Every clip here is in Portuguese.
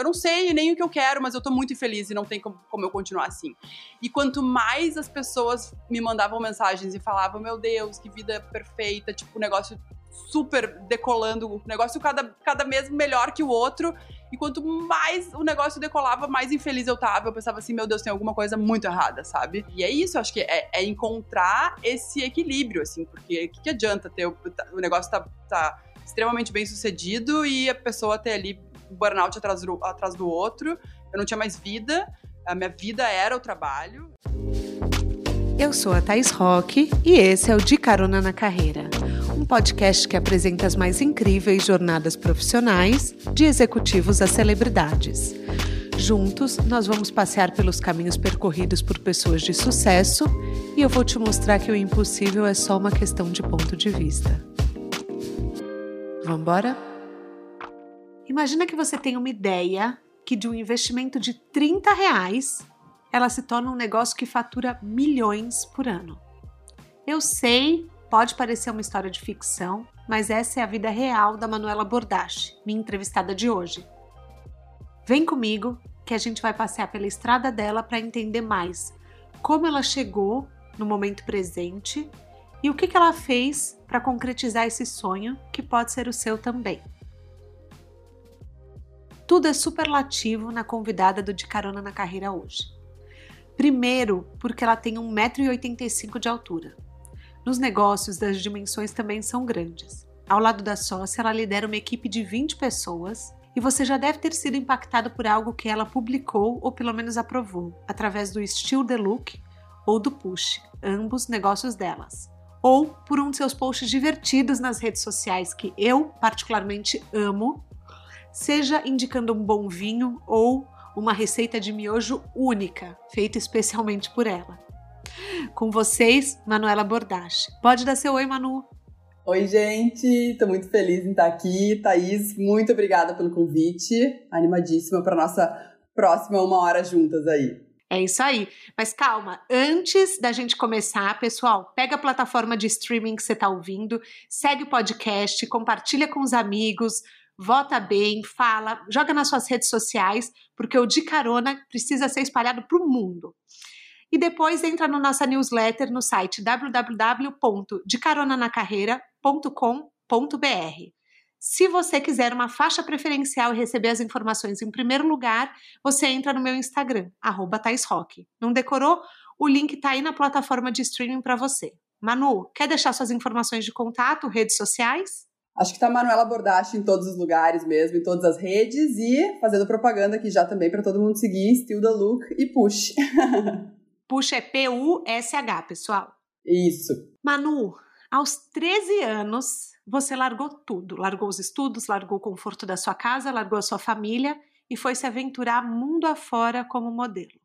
eu não sei nem o que eu quero, mas eu tô muito infeliz e não tem como, como eu continuar assim. E quanto mais as pessoas me mandavam mensagens e falavam, meu Deus, que vida perfeita, tipo, o negócio super decolando, negócio cada, cada mês melhor que o outro. E quanto mais o negócio decolava, mais infeliz eu tava. Eu pensava assim, meu Deus, tem alguma coisa muito errada, sabe? E é isso, acho que é, é encontrar esse equilíbrio, assim, porque o que, que, adianta ter o, o negócio tá, tá extremamente bem sucedido e a pessoa ter ali um burnout atrás do, atrás do outro. Eu não tinha mais vida, a minha vida era o trabalho. Eu sou a Thais Roque e esse é o De Carona na Carreira um podcast que apresenta as mais incríveis jornadas profissionais de executivos a celebridades. Juntos, nós vamos passear pelos caminhos percorridos por pessoas de sucesso e eu vou te mostrar que o impossível é só uma questão de ponto de vista. Vamos embora? Imagina que você tem uma ideia que de um investimento de 30 reais ela se torna um negócio que fatura milhões por ano. Eu sei Pode parecer uma história de ficção, mas essa é a vida real da Manuela Bordache, minha entrevistada de hoje. Vem comigo que a gente vai passear pela estrada dela para entender mais como ela chegou no momento presente e o que, que ela fez para concretizar esse sonho que pode ser o seu também. Tudo é superlativo na convidada do De Carona na Carreira hoje. Primeiro, porque ela tem 1,85m de altura. Nos negócios, as dimensões também são grandes. Ao lado da sócia, ela lidera uma equipe de 20 pessoas e você já deve ter sido impactado por algo que ela publicou ou pelo menos aprovou, através do Still the Look ou do Push, ambos negócios delas. Ou por um de seus posts divertidos nas redes sociais que eu particularmente amo, seja indicando um bom vinho ou uma receita de miojo única, feita especialmente por ela. Com vocês, Manuela Bordache. Pode dar seu oi, Manu. Oi, gente. Tô muito feliz em estar aqui. Thaís, muito obrigada pelo convite. Animadíssima para nossa próxima uma hora juntas aí. É isso aí. Mas calma, antes da gente começar, pessoal, pega a plataforma de streaming que você está ouvindo, segue o podcast, compartilha com os amigos, vota bem, fala, joga nas suas redes sociais, porque o De Carona precisa ser espalhado para o mundo e depois entra na nossa newsletter no site www.decaronanacarreira.com.br. Se você quiser uma faixa preferencial e receber as informações em primeiro lugar, você entra no meu Instagram, arroba Não decorou? O link está aí na plataforma de streaming para você. Manu, quer deixar suas informações de contato, redes sociais? Acho que tá Manuela Bordache em todos os lugares mesmo, em todas as redes e fazendo propaganda aqui já também para todo mundo seguir Still the Look e Push. Puxa é P-U-S-H, pessoal. Isso. Manu, aos 13 anos, você largou tudo. Largou os estudos, largou o conforto da sua casa, largou a sua família e foi se aventurar mundo afora como modelo.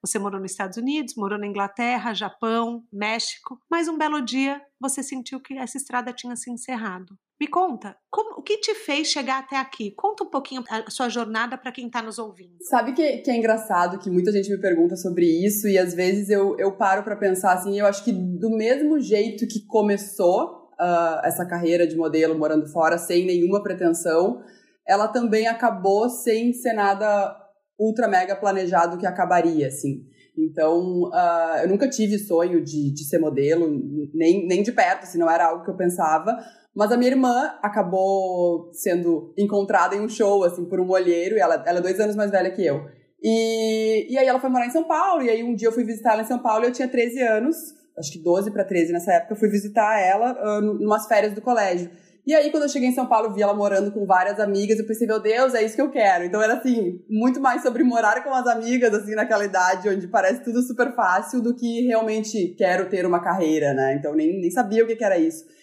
Você morou nos Estados Unidos, morou na Inglaterra, Japão, México, mas um belo dia você sentiu que essa estrada tinha se encerrado. Me conta, como, o que te fez chegar até aqui? Conta um pouquinho a sua jornada para quem está nos ouvindo. Sabe que, que é engraçado que muita gente me pergunta sobre isso e às vezes eu, eu paro para pensar assim, eu acho que do mesmo jeito que começou uh, essa carreira de modelo morando fora sem nenhuma pretensão, ela também acabou sem ser nada ultra mega planejado que acabaria, assim. Então, uh, eu nunca tive sonho de, de ser modelo, nem, nem de perto, assim, não era algo que eu pensava. Mas a minha irmã acabou sendo encontrada em um show, assim, por um olheiro, e ela, ela é dois anos mais velha que eu. E, e aí ela foi morar em São Paulo, e aí um dia eu fui visitar ela em São Paulo e eu tinha 13 anos, acho que 12 para 13 nessa época, eu fui visitar ela uh, numas férias do colégio. E aí, quando eu cheguei em São Paulo, vi ela morando com várias amigas, eu pensei, meu Deus, é isso que eu quero. Então era assim, muito mais sobre morar com as amigas, assim, naquela idade onde parece tudo super fácil, do que realmente quero ter uma carreira, né? Então nem, nem sabia o que, que era isso.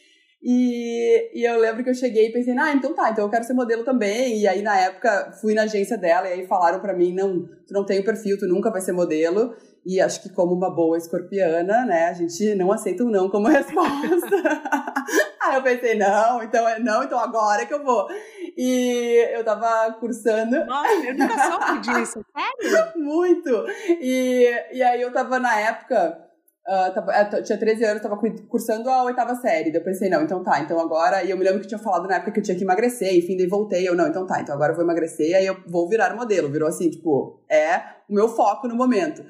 E, e eu lembro que eu cheguei e pensei, ah, então tá, então eu quero ser modelo também. E aí, na época, fui na agência dela e aí falaram para mim, não, tu não tem o perfil, tu nunca vai ser modelo. E acho que como uma boa escorpiana, né, a gente não aceita o um não como resposta. aí eu pensei, não, então é não, então agora é que eu vou. E eu tava cursando. Nossa, eu nunca soube disso, sério? Muito! E, e aí eu tava na época Uh, tinha 13 anos, tava cursando a oitava série. Daí eu pensei, não, então tá, então agora. E eu me lembro que tinha falado na época que eu tinha que emagrecer, enfim, daí voltei. Eu, não, então tá, então agora eu vou emagrecer, aí eu vou virar modelo. Virou assim, tipo, é o meu foco no momento.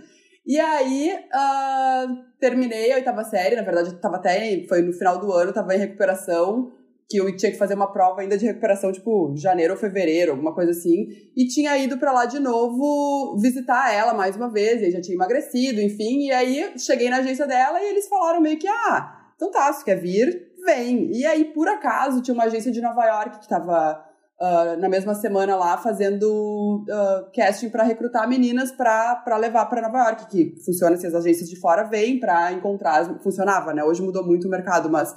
E aí, uh, terminei a oitava série, na verdade, tava até. Foi no final do ano, tava em recuperação que eu tinha que fazer uma prova ainda de recuperação, tipo, janeiro ou fevereiro, alguma coisa assim. E tinha ido para lá de novo visitar ela mais uma vez, e aí já tinha emagrecido, enfim. E aí cheguei na agência dela e eles falaram meio que, ah, então tá, se quer vir, vem. E aí, por acaso, tinha uma agência de Nova York que tava uh, na mesma semana lá fazendo uh, casting para recrutar meninas para levar para Nova York, que funciona se as agências de fora vêm para encontrar, funcionava, né? Hoje mudou muito o mercado, mas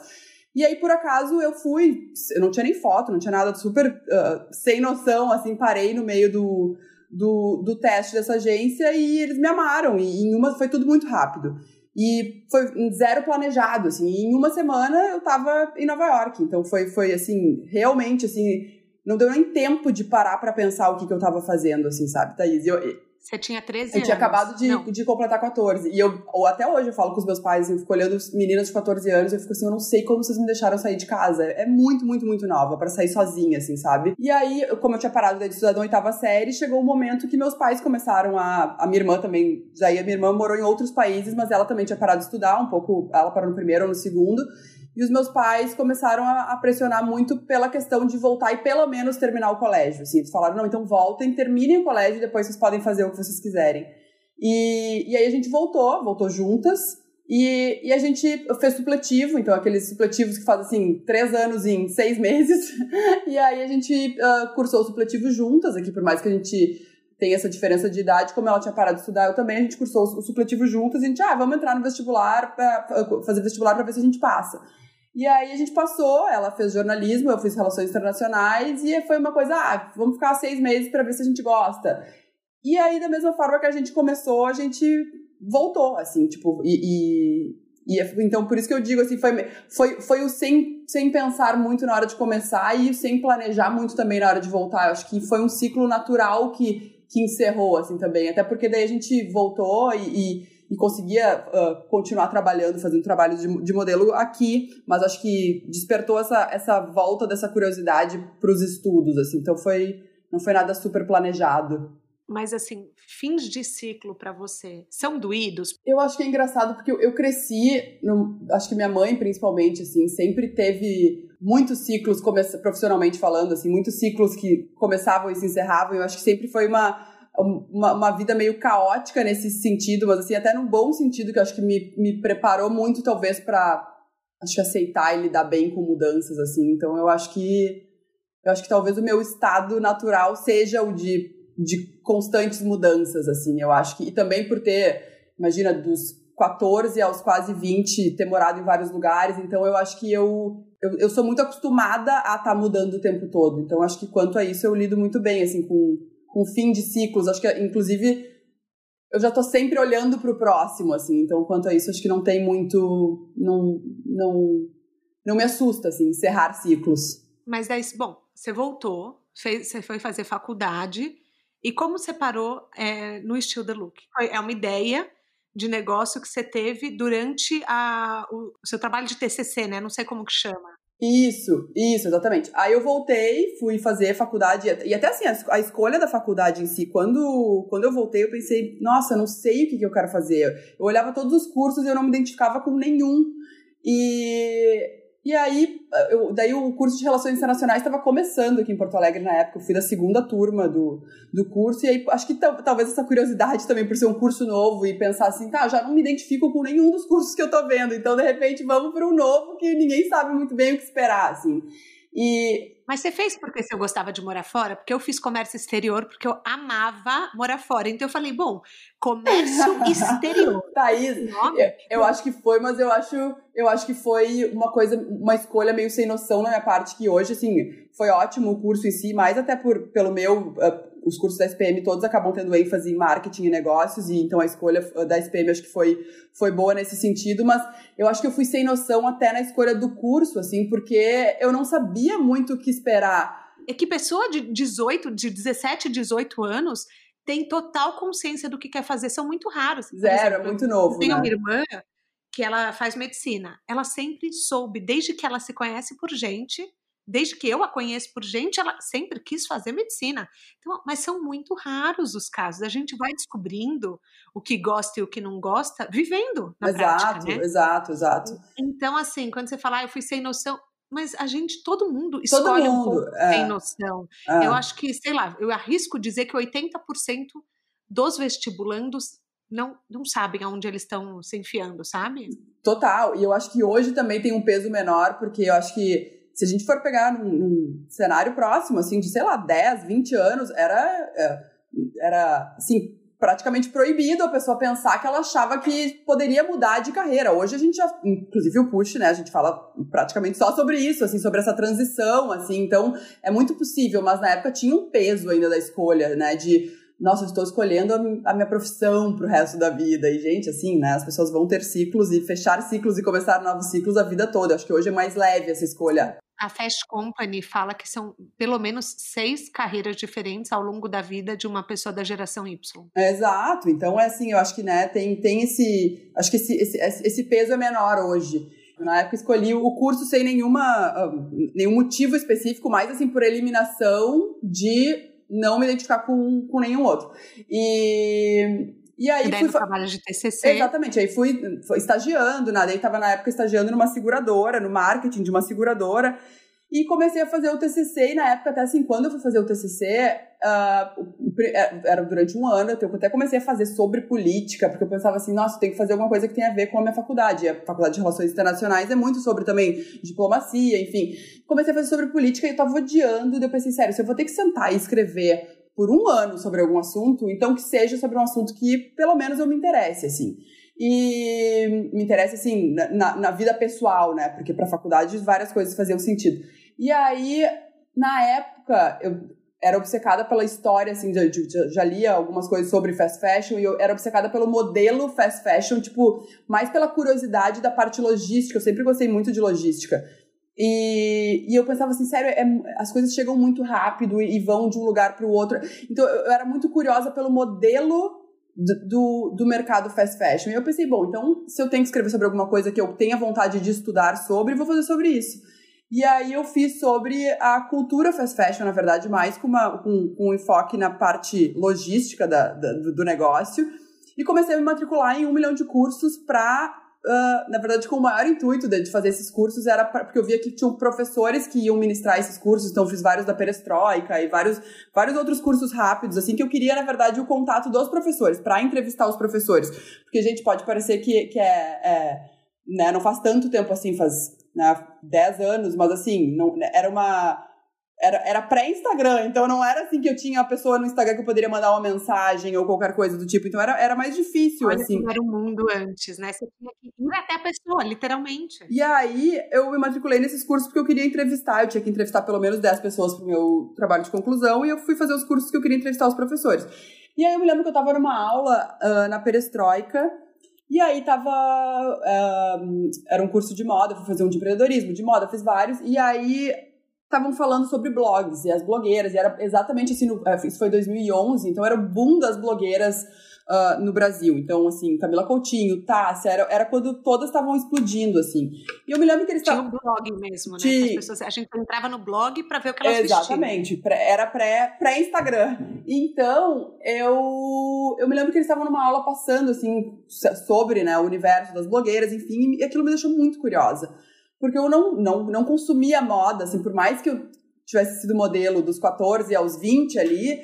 e aí, por acaso, eu fui, eu não tinha nem foto, não tinha nada super uh, sem noção, assim, parei no meio do, do, do teste dessa agência e eles me amaram. E em uma foi tudo muito rápido. E foi zero planejado, assim. Em uma semana eu tava em Nova York. Então foi, foi assim, realmente, assim, não deu nem tempo de parar para pensar o que, que eu tava fazendo, assim, sabe, Thaís? Eu, você tinha 13 anos? Eu tinha acabado de, de completar 14. E eu, ou até hoje, eu falo com os meus pais, eu fico olhando meninas de 14 anos, eu fico assim, eu não sei como vocês me deixaram sair de casa. É muito, muito, muito nova para sair sozinha, assim, sabe? E aí, como eu tinha parado de estudar na oitava série, chegou o um momento que meus pais começaram a. A minha irmã também. Daí a minha irmã morou em outros países, mas ela também tinha parado de estudar, um pouco. Ela parou no primeiro ou no segundo. E os meus pais começaram a, pressionar muito pela questão de voltar e pelo menos terminar o colégio. Assim, eles falaram, não, então voltem, terminem o colégio e depois vocês podem fazer o que vocês quiserem. E, e aí a gente voltou, voltou juntas. E, e a gente fez supletivo, então aqueles supletivos que fazem assim, três anos em seis meses. e aí a gente uh, cursou o supletivo juntas aqui, por mais que a gente tenha essa diferença de idade, como ela tinha parado de estudar, eu também, a gente cursou o supletivo juntas, e a gente, ah, vamos entrar no vestibular, pra, fazer vestibular para ver se a gente passa. E aí a gente passou, ela fez jornalismo, eu fiz relações internacionais, e foi uma coisa, ah, vamos ficar seis meses para ver se a gente gosta. E aí, da mesma forma que a gente começou, a gente voltou, assim, tipo, e, e, e então por isso que eu digo, assim, foi, foi, foi o sem, sem pensar muito na hora de começar e sem planejar muito também na hora de voltar. Eu acho que foi um ciclo natural que, que encerrou, assim, também, até porque daí a gente voltou e, e e conseguia uh, continuar trabalhando, fazendo trabalhos de, de, modelo aqui, mas acho que despertou essa, essa volta dessa curiosidade para os estudos, assim, então foi não foi nada super planejado. Mas assim, fins de ciclo para você são doídos? Eu acho que é engraçado porque eu, eu cresci, no, acho que minha mãe principalmente, assim, sempre teve muitos ciclos profissionalmente falando, assim, muitos ciclos que começavam e se encerravam. Eu acho que sempre foi uma uma, uma, vida meio caótica nesse sentido, mas assim, até num bom sentido, que eu acho que me, me preparou muito, talvez, para acho que aceitar e lidar bem com mudanças, assim. Então eu acho que eu acho que talvez o meu estado natural seja o de, de constantes mudanças, assim. Eu acho que. E também por ter, imagina, dos 14 aos quase 20, ter morado em vários lugares, então eu acho que eu. Eu, eu sou muito acostumada a estar tá mudando o tempo todo. Então, acho que quanto a isso eu lido muito bem, assim, com, com fim de ciclos. Acho que, inclusive, eu já tô sempre olhando para o próximo, assim. Então, quanto a isso, acho que não tem muito. Não, não, não me assusta, assim, encerrar ciclos. Mas daí, bom, você voltou, fez, você foi fazer faculdade. E como você parou é, no estilo The Look? É uma ideia de negócio que você teve durante a, o seu trabalho de TCC, né? Não sei como que chama. Isso, isso, exatamente. Aí eu voltei, fui fazer faculdade, e até assim, a, escolha da faculdade em si, quando, quando eu voltei, eu pensei, nossa, eu não sei o que, que eu quero fazer. Eu olhava todos os cursos e eu não me identificava com nenhum. E e aí, eu, daí o curso de Relações Internacionais estava começando aqui em Porto Alegre na época. Eu fui da segunda turma do, do curso. E aí, acho que talvez essa curiosidade também por ser um curso novo e pensar assim, tá, já não me identifico com nenhum dos cursos que eu tô vendo. Então, de repente, vamos para um novo que ninguém sabe muito bem o que esperar, assim. E mas você fez porque você gostava de morar fora? Porque eu fiz comércio exterior porque eu amava morar fora. Então eu falei, bom, comércio exterior. Thaís, eu, eu acho que foi, mas eu acho, eu acho que foi uma coisa, uma escolha meio sem noção na minha parte, que hoje, assim, foi ótimo o curso em si, mais até por, pelo meu. Uh, os cursos da SPM todos acabam tendo ênfase em marketing e negócios, e então a escolha da SPM acho que foi, foi boa nesse sentido, mas eu acho que eu fui sem noção até na escolha do curso, assim, porque eu não sabia muito o que esperar. É que pessoa de 18, de 17, 18 anos tem total consciência do que quer fazer, são muito raros. Zero, exemplo, é muito novo. Eu tenho né? uma irmã que ela faz medicina. Ela sempre soube, desde que ela se conhece por gente, desde que eu a conheço por gente, ela sempre quis fazer medicina. Então, mas são muito raros os casos. A gente vai descobrindo o que gosta e o que não gosta, vivendo na exato, prática, né? Exato, exato, Então, assim, quando você fala, ah, eu fui sem noção, mas a gente, todo mundo escolhe todo mundo, um pouco é. sem noção. É. Eu acho que, sei lá, eu arrisco dizer que 80% dos vestibulandos não, não sabem aonde eles estão se enfiando, sabe? Total. E eu acho que hoje também tem um peso menor, porque eu acho que se a gente for pegar num, num, cenário próximo, assim, de, sei lá, 10, 20 anos, era, é, era assim, praticamente proibido a pessoa pensar que ela achava que poderia mudar de carreira. Hoje a gente já, inclusive o Push, né, a gente fala praticamente só sobre isso, assim, sobre essa transição, assim, então é muito possível, mas na época tinha um peso ainda da escolha, né, de nossa, eu estou escolhendo a, minha profissão para o resto da vida. E, gente, assim, né? As pessoas vão ter ciclos e fechar ciclos e começar novos ciclos a vida toda. Acho que hoje é mais leve essa escolha. A Fast Company fala que são pelo menos seis carreiras diferentes ao longo da vida de uma pessoa da geração Y. exato. Então, é assim, eu acho que, né, tem, tem esse. Acho que esse, esse, esse peso é menor hoje. Na época escolhi o curso sem nenhuma, ah, nenhum motivo específico, mais assim por eliminação de não me identificar com, com nenhum outro. E, e aí e fui trabalho de TCC. Exatamente, aí fui, fui estagiando, né? Daí tava na época estagiando numa seguradora, no marketing de uma seguradora. E comecei a fazer o TCC, e na época, até assim, quando eu fui fazer o TCC, uh, era durante um ano, eu até comecei a fazer sobre política, porque eu pensava assim, nossa, tem que fazer alguma coisa que tenha a ver com a minha faculdade. E a Faculdade de Relações Internacionais é muito sobre também diplomacia, enfim. Comecei a fazer sobre política e eu tava odiando, e eu pensei, sério, se eu vou ter que sentar e escrever por um ano sobre algum assunto, então que seja sobre um assunto que pelo menos eu me interesse, assim. E me interessa, assim, na, na vida pessoal, né? Porque para faculdade várias coisas faziam sentido. E aí, na época, eu era obcecada pela história, assim, já, já, já, lia algumas coisas sobre fast fashion e eu era obcecada pelo modelo fast fashion, tipo, mais pela curiosidade da parte logística. Eu sempre gostei muito de logística. E, e eu pensava assim, sério, é, as coisas chegam muito rápido e, vão de um lugar para o outro. Então eu, era muito curiosa pelo modelo do, do mercado fast fashion. E eu pensei, bom, então se eu tenho que escrever sobre alguma coisa que eu tenha vontade de estudar sobre, vou fazer sobre isso. E aí eu fiz sobre a cultura fast fashion, na verdade, mais com, uma, com, com um enfoque na parte logística da, da, do negócio. E comecei a me matricular em um milhão de cursos para Uh, na verdade, com o maior intuito de fazer esses cursos era pra, porque eu via que tinham professores que iam ministrar esses cursos, então fiz vários da perestroika e vários, vários outros cursos rápidos, assim, que eu queria, na verdade, o contato dos professores, para entrevistar os professores. Porque, gente, pode parecer que, que é, é né, não faz tanto tempo assim, faz né, 10 anos, mas assim, não, era uma. Era, era pré-Instagram, então não era assim que eu tinha a pessoa no Instagram que eu poderia mandar uma mensagem ou qualquer coisa do tipo. Então era, era mais difícil, Olha assim. Era o mundo antes, né? Você tinha que ir até a pessoa, literalmente. E aí eu me matriculei nesses cursos porque eu queria entrevistar. Eu tinha que entrevistar pelo menos 10 pessoas pro meu trabalho de conclusão e eu fui fazer os cursos que eu queria entrevistar os professores. E aí eu me lembro que eu tava numa aula uh, na perestroika e aí tava. Uh, era um curso de moda, fui fazer um de empreendedorismo, de moda, fiz vários. E aí estavam falando sobre blogs e as blogueiras. E era exatamente assim, no, eh, isso foi 2011, então era o boom das blogueiras uh, no Brasil. Então, assim, Camila Coutinho, Tássia, era, era quando todas estavam explodindo, assim. E eu me lembro que eles estavam... Tinha um blog mesmo, né? Tinha... Pessoas, a gente entrava no blog para ver o que elas Exatamente. Pré, era pré-Instagram. Pré então, eu, eu me lembro que eles estavam numa aula passando, assim, sobre né, o universo das blogueiras, enfim, e aquilo me deixou muito curiosa. Porque eu não, não, não consumia moda, assim, por mais que eu tivesse sido modelo dos 14 aos 20 ali,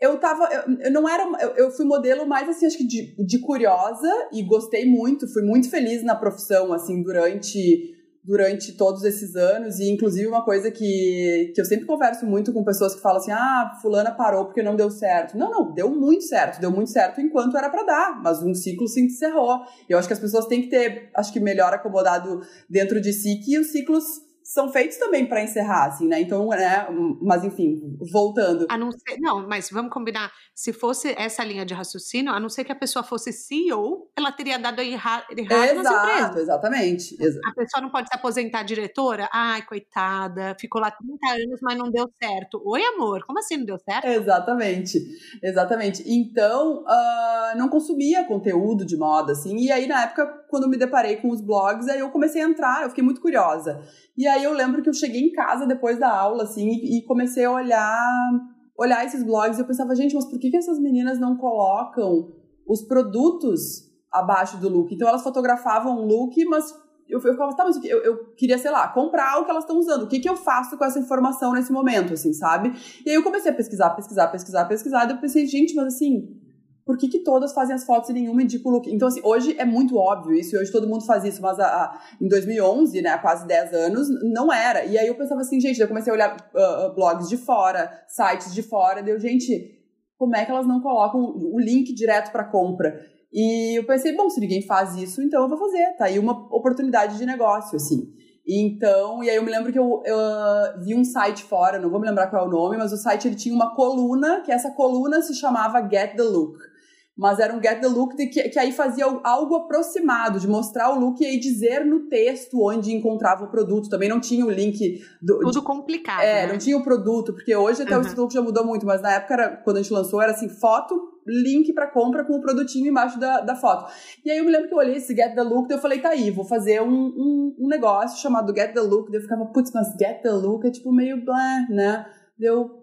eu tava. Eu, eu não era. Eu, eu, fui modelo mais assim, acho que de, de curiosa e gostei muito, fui muito feliz na profissão, assim, durante durante todos esses anos, e inclusive uma coisa que, que eu sempre converso muito com pessoas que falam assim: ah, fulana parou porque não deu certo. Não, não, deu muito certo, deu muito certo enquanto era para dar, mas um ciclo se encerrou. Eu acho que as pessoas têm que ter, acho que melhor acomodado dentro de si que os ciclos são feitos também para encerrar, assim, né? Então, né? Mas enfim, voltando. A não ser, não, mas vamos combinar. Se fosse essa linha de raciocínio, a não ser que a pessoa fosse CEO, ela teria dado errado Exato, nas empresas. Exatamente. A pessoa não pode se aposentar diretora? Ai, coitada, ficou lá 30 anos, mas não deu certo. Oi, amor, como assim não deu certo? Exatamente, exatamente. Então, uh, não consumia conteúdo de moda, assim, e aí na época quando me deparei com os blogs, aí eu comecei a entrar, eu fiquei muito curiosa. E aí eu lembro que eu cheguei em casa depois da aula, assim, e, comecei a olhar, olhar esses blogs e eu pensava, gente, mas por que, que essas meninas não colocam os produtos abaixo do look? Então elas fotografavam um look, mas eu, eu ficava, tá, mas eu, eu queria, sei lá, comprar o que elas estão usando. O que, que eu faço com essa informação nesse momento, assim, sabe? E aí eu comecei a pesquisar, pesquisar, pesquisar, pesquisar. E eu pensei, gente, mas assim, por que, que todas fazem as fotos e nenhuma indica o look? Então, assim, hoje é muito óbvio isso, e hoje todo mundo faz isso, mas a, a, em 2011, né, há quase 10 anos, não era. E aí eu pensava assim, gente, eu comecei a olhar uh, blogs de fora, sites de fora, deu, gente, como é que elas não colocam o link direto para compra? E eu pensei, bom, se ninguém faz isso, então eu vou fazer. Tá aí uma oportunidade de negócio, assim. Então, e aí eu me lembro que eu, eu uh, vi um site fora, não vou me lembrar qual é o nome, mas o site ele tinha uma coluna, que essa coluna se chamava Get the Look mas era um get the look de que, que aí fazia algo aproximado, de mostrar o look e aí dizer no texto onde encontrava o produto. Também não tinha o link. Do, Tudo de, complicado. É, né? não tinha o produto, porque hoje até uhum. o look já mudou muito, mas na época, era, quando a gente lançou, era assim: foto, link para compra com o produtinho embaixo da, da foto. E aí eu me lembro que eu olhei esse Get the Look, e eu falei, tá aí, vou fazer um, um, um negócio chamado Get the Look. Daí eu ficava, putz, mas Get the Look é tipo meio blá, né? Deu,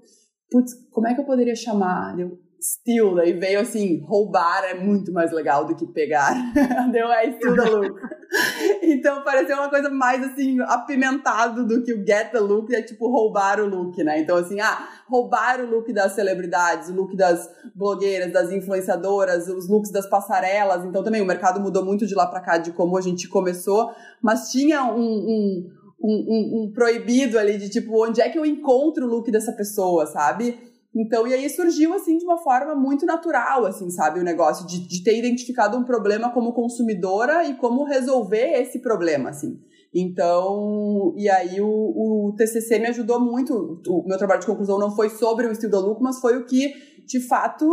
putz, como é que eu poderia chamar? Deu, steal, daí veio assim, roubar é muito mais legal do que pegar. Deu é steal the look. então pareceu uma coisa mais assim, apimentado do que o get the look, é tipo roubar o look, né? Então assim, ah, roubar o look das celebridades, o look das blogueiras, das influenciadoras, os looks das passarelas. Então também o mercado mudou muito de lá para cá de como a gente começou, mas tinha um, um um, um, um, proibido ali de tipo, onde é que eu encontro o look dessa pessoa, sabe? Então, e aí surgiu, assim, de uma forma muito natural, assim, sabe, o negócio de, de ter identificado um problema como consumidora e como resolver esse problema, assim. Então, e aí o, o TCC me ajudou muito. O meu trabalho de conclusão não foi sobre o estilo da Luco, mas foi o que, de fato,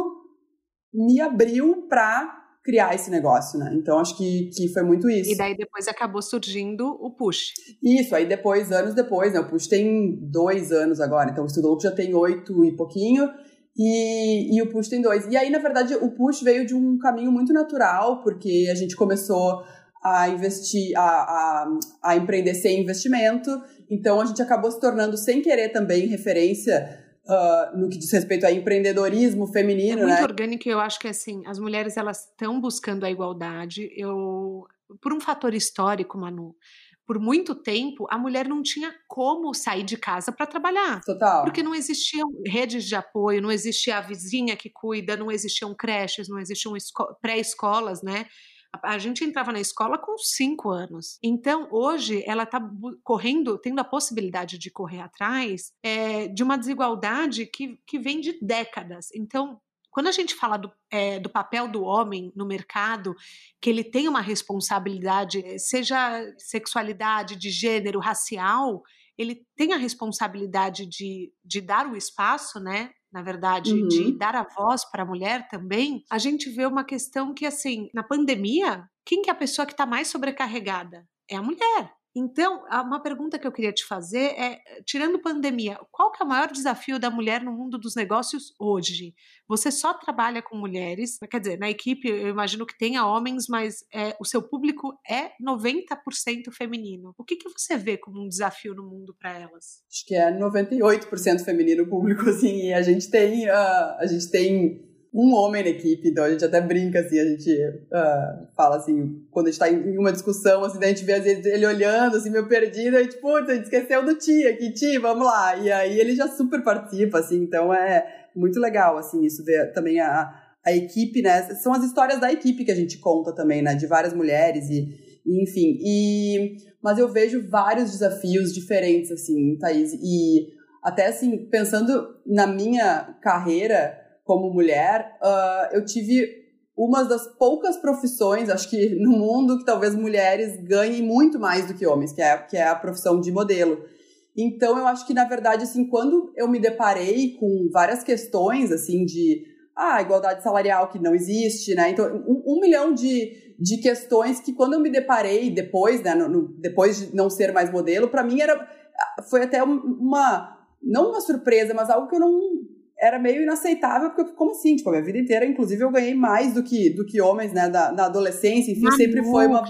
me abriu para criar esse negócio, né? Então acho que, que foi muito isso. E daí depois acabou surgindo o Push. Isso, aí depois, anos depois, né? O Push tem dois anos agora, então o Estudo já tem oito e pouquinho. E, e o Push tem dois. E aí, na verdade, o Push veio de um caminho muito natural, porque a gente começou a investir, a, a, a empreender sem investimento. Então, a gente acabou se tornando, sem querer também, referência uh, no que diz respeito a empreendedorismo feminino, é muito né? orgânico, eu acho que assim, as mulheres elas estão buscando a igualdade. Eu, por um fator histórico, Manu, por muito tempo, a mulher não tinha como sair de casa para trabalhar. Total. Porque não existiam redes de apoio, não existia a vizinha que cuida, não existiam creches, não existiam pré-escolas, né? A gente entrava na escola com cinco anos. Então, hoje, ela está correndo, tendo a possibilidade de correr atrás é, de uma desigualdade que, que vem de décadas. Então, quando a gente fala do, é, do, papel do homem no mercado, que ele tem uma responsabilidade, seja sexualidade, de gênero, racial, ele tem a responsabilidade de, de dar o espaço, né, na verdade, uhum. de dar a voz para a mulher também, a gente vê uma questão que, assim, na pandemia, quem que é a pessoa que está mais sobrecarregada? É a mulher. Então, uma pergunta que eu queria te fazer é, tirando pandemia, qual que é o maior desafio da mulher no mundo dos negócios hoje? Você só trabalha com mulheres, quer dizer, na equipe eu imagino que tenha homens, mas é, o seu público é 90% feminino. O que, que você vê como um desafio no mundo para elas? Acho que é 98% feminino o público, assim, e a gente tem, uh, a gente tem um homem na equipe, então a gente até brinca, assim, a gente uh, fala assim, quando a gente tá em uma discussão, assim, a gente vê às vezes ele olhando, assim, meio perdido, e tipo, putz, a gente esqueceu do Ti aqui, Ti, vamos lá. E aí ele já super participa, assim, então é muito legal, assim, isso ver também a, a equipe, né, são as histórias da equipe que a gente conta também, né, de várias mulheres e enfim, e... Mas eu vejo vários desafios diferentes, assim, Thaís, e até, assim, pensando na minha carreira, como mulher, uh, eu tive uma das poucas profissões, acho que no mundo, que talvez mulheres ganhem muito mais do que homens, que é, que é a profissão de modelo. Então, eu acho que, na verdade, assim, quando eu me deparei com várias questões, assim, de ah, igualdade salarial que não existe, né? Então, um, um milhão de, de questões que quando eu me deparei depois, né, no, no, depois de não ser mais modelo, para mim era foi até uma não uma surpresa, mas algo que eu não era meio inaceitável, porque como assim? Tipo, a minha vida inteira, inclusive, eu ganhei mais do que, do que homens, né, da, na adolescência, enfim, sempre foi uma...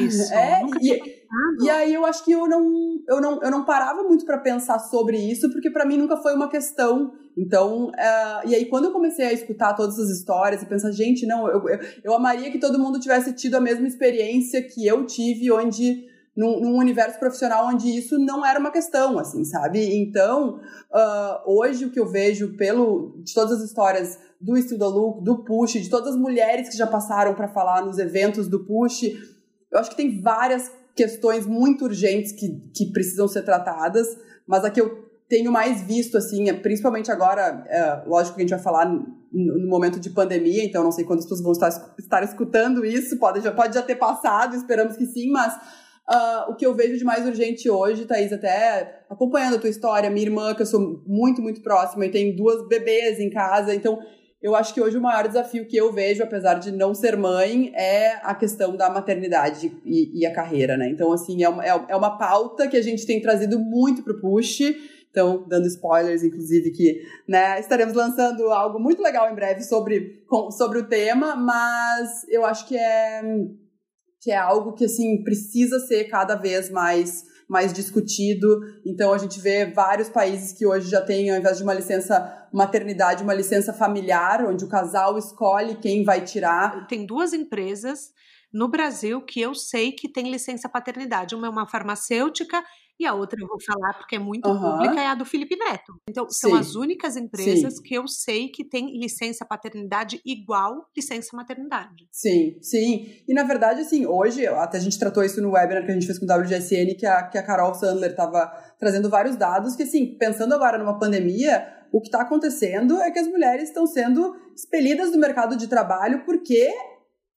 Isso. É, e, e, aí eu acho que eu não, eu não, eu não parava muito para pensar sobre isso, porque para mim nunca foi uma questão. Então, uh, e aí quando eu comecei a escutar todas essas histórias e pensar, gente, não, eu, eu, eu amaria que todo mundo tivesse tido a mesma experiência que eu tive, onde num, num, universo profissional onde isso não era uma questão, assim, sabe? Então, uh, hoje o que eu vejo pelo de todas as histórias do the Look, do Push, de todas as mulheres que já passaram para falar nos eventos do Push, eu acho que tem várias questões muito urgentes que, que precisam ser tratadas, mas a que eu tenho mais visto, assim, é, principalmente agora, é, lógico que a gente vai falar no, momento de pandemia, então não sei quantas pessoas vão estar, estar escutando isso, pode já, pode já ter passado, esperamos que sim, mas Uh, o que eu vejo de mais urgente hoje, Thaís, até acompanhando a tua história, minha irmã, que eu sou muito, muito próxima e tem duas bebês em casa, então eu acho que hoje o maior desafio que eu vejo, apesar de não ser mãe, é a questão da maternidade e, e a carreira, né? Então, assim, é uma, é, é uma pauta que a gente tem trazido muito pro Push, então, dando spoilers, inclusive, que né, estaremos lançando algo muito legal em breve sobre, com, sobre o tema, mas eu acho que é que é algo que assim precisa ser cada vez mais mais discutido. Então a gente vê vários países que hoje já têm, ao invés de uma licença maternidade, uma licença familiar, onde o casal escolhe quem vai tirar. Tem duas empresas no Brasil que eu sei que tem licença paternidade. Uma é uma farmacêutica e a outra eu vou falar porque é muito uhum. pública, é a do Felipe Neto. Então, são Sim. as únicas empresas Sim. que eu sei que tem licença paternidade igual licença maternidade. Sim, sim. E na verdade, assim, hoje, até a gente tratou isso no webinar que a gente fez com o WGSN, que a, que a Carol Sandler estava trazendo vários dados, que assim, pensando agora numa pandemia, o que está acontecendo é que as mulheres estão sendo expelidas do mercado de trabalho porque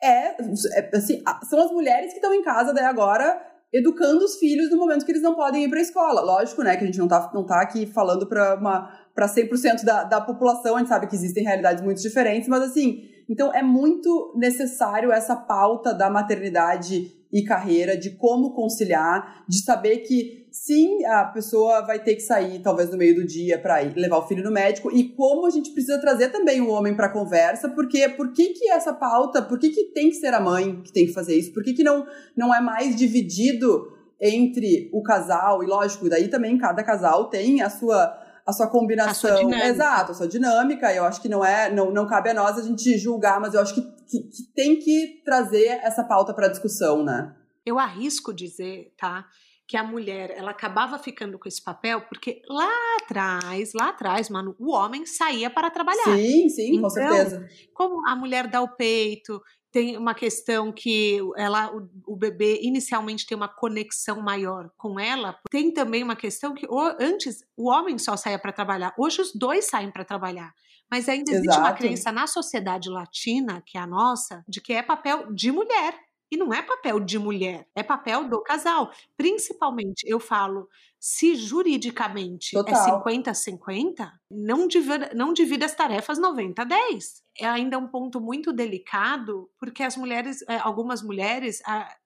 é, é assim, são as mulheres que estão em casa daí agora educando os filhos no momento que eles não podem ir para a escola. Lógico, né, que a gente não está não tá aqui falando para uma para 100% da, da população, a gente sabe que existem realidades muito diferentes, mas assim, então é muito necessário essa pauta da maternidade e carreira, de como conciliar, de saber que sim, a pessoa vai ter que sair talvez no meio do dia para levar o filho no médico e como a gente precisa trazer também o homem para a conversa, porque por que que essa pauta, por que que tem que ser a mãe que tem que fazer isso? Por que que não não é mais dividido entre o casal e lógico, daí também cada casal tem a sua a sua combinação, a exato, a sua dinâmica. Eu acho que não é, não, não cabe a nós a gente julgar, mas eu acho que, que, que tem que trazer essa pauta para discussão, né? Eu arrisco dizer, tá? que a mulher ela acabava ficando com esse papel porque lá atrás, lá atrás, mano, o homem saía para trabalhar. Sim, sim, então, com certeza. Como a mulher dá o peito, tem uma questão que ela, o, o, bebê inicialmente tem uma conexão maior com ela. Tem também uma questão que o, antes o homem só saía para trabalhar, hoje os dois saem para trabalhar. Mas ainda existe Exato. uma crença na sociedade latina, que é a nossa, de que é papel de mulher. E não é papel de mulher, é papel do casal. Principalmente, eu falo, se juridicamente é Total. é 50-50, não divida, não divida as tarefas 90-10. É ainda um ponto muito delicado, porque as mulheres, é, algumas mulheres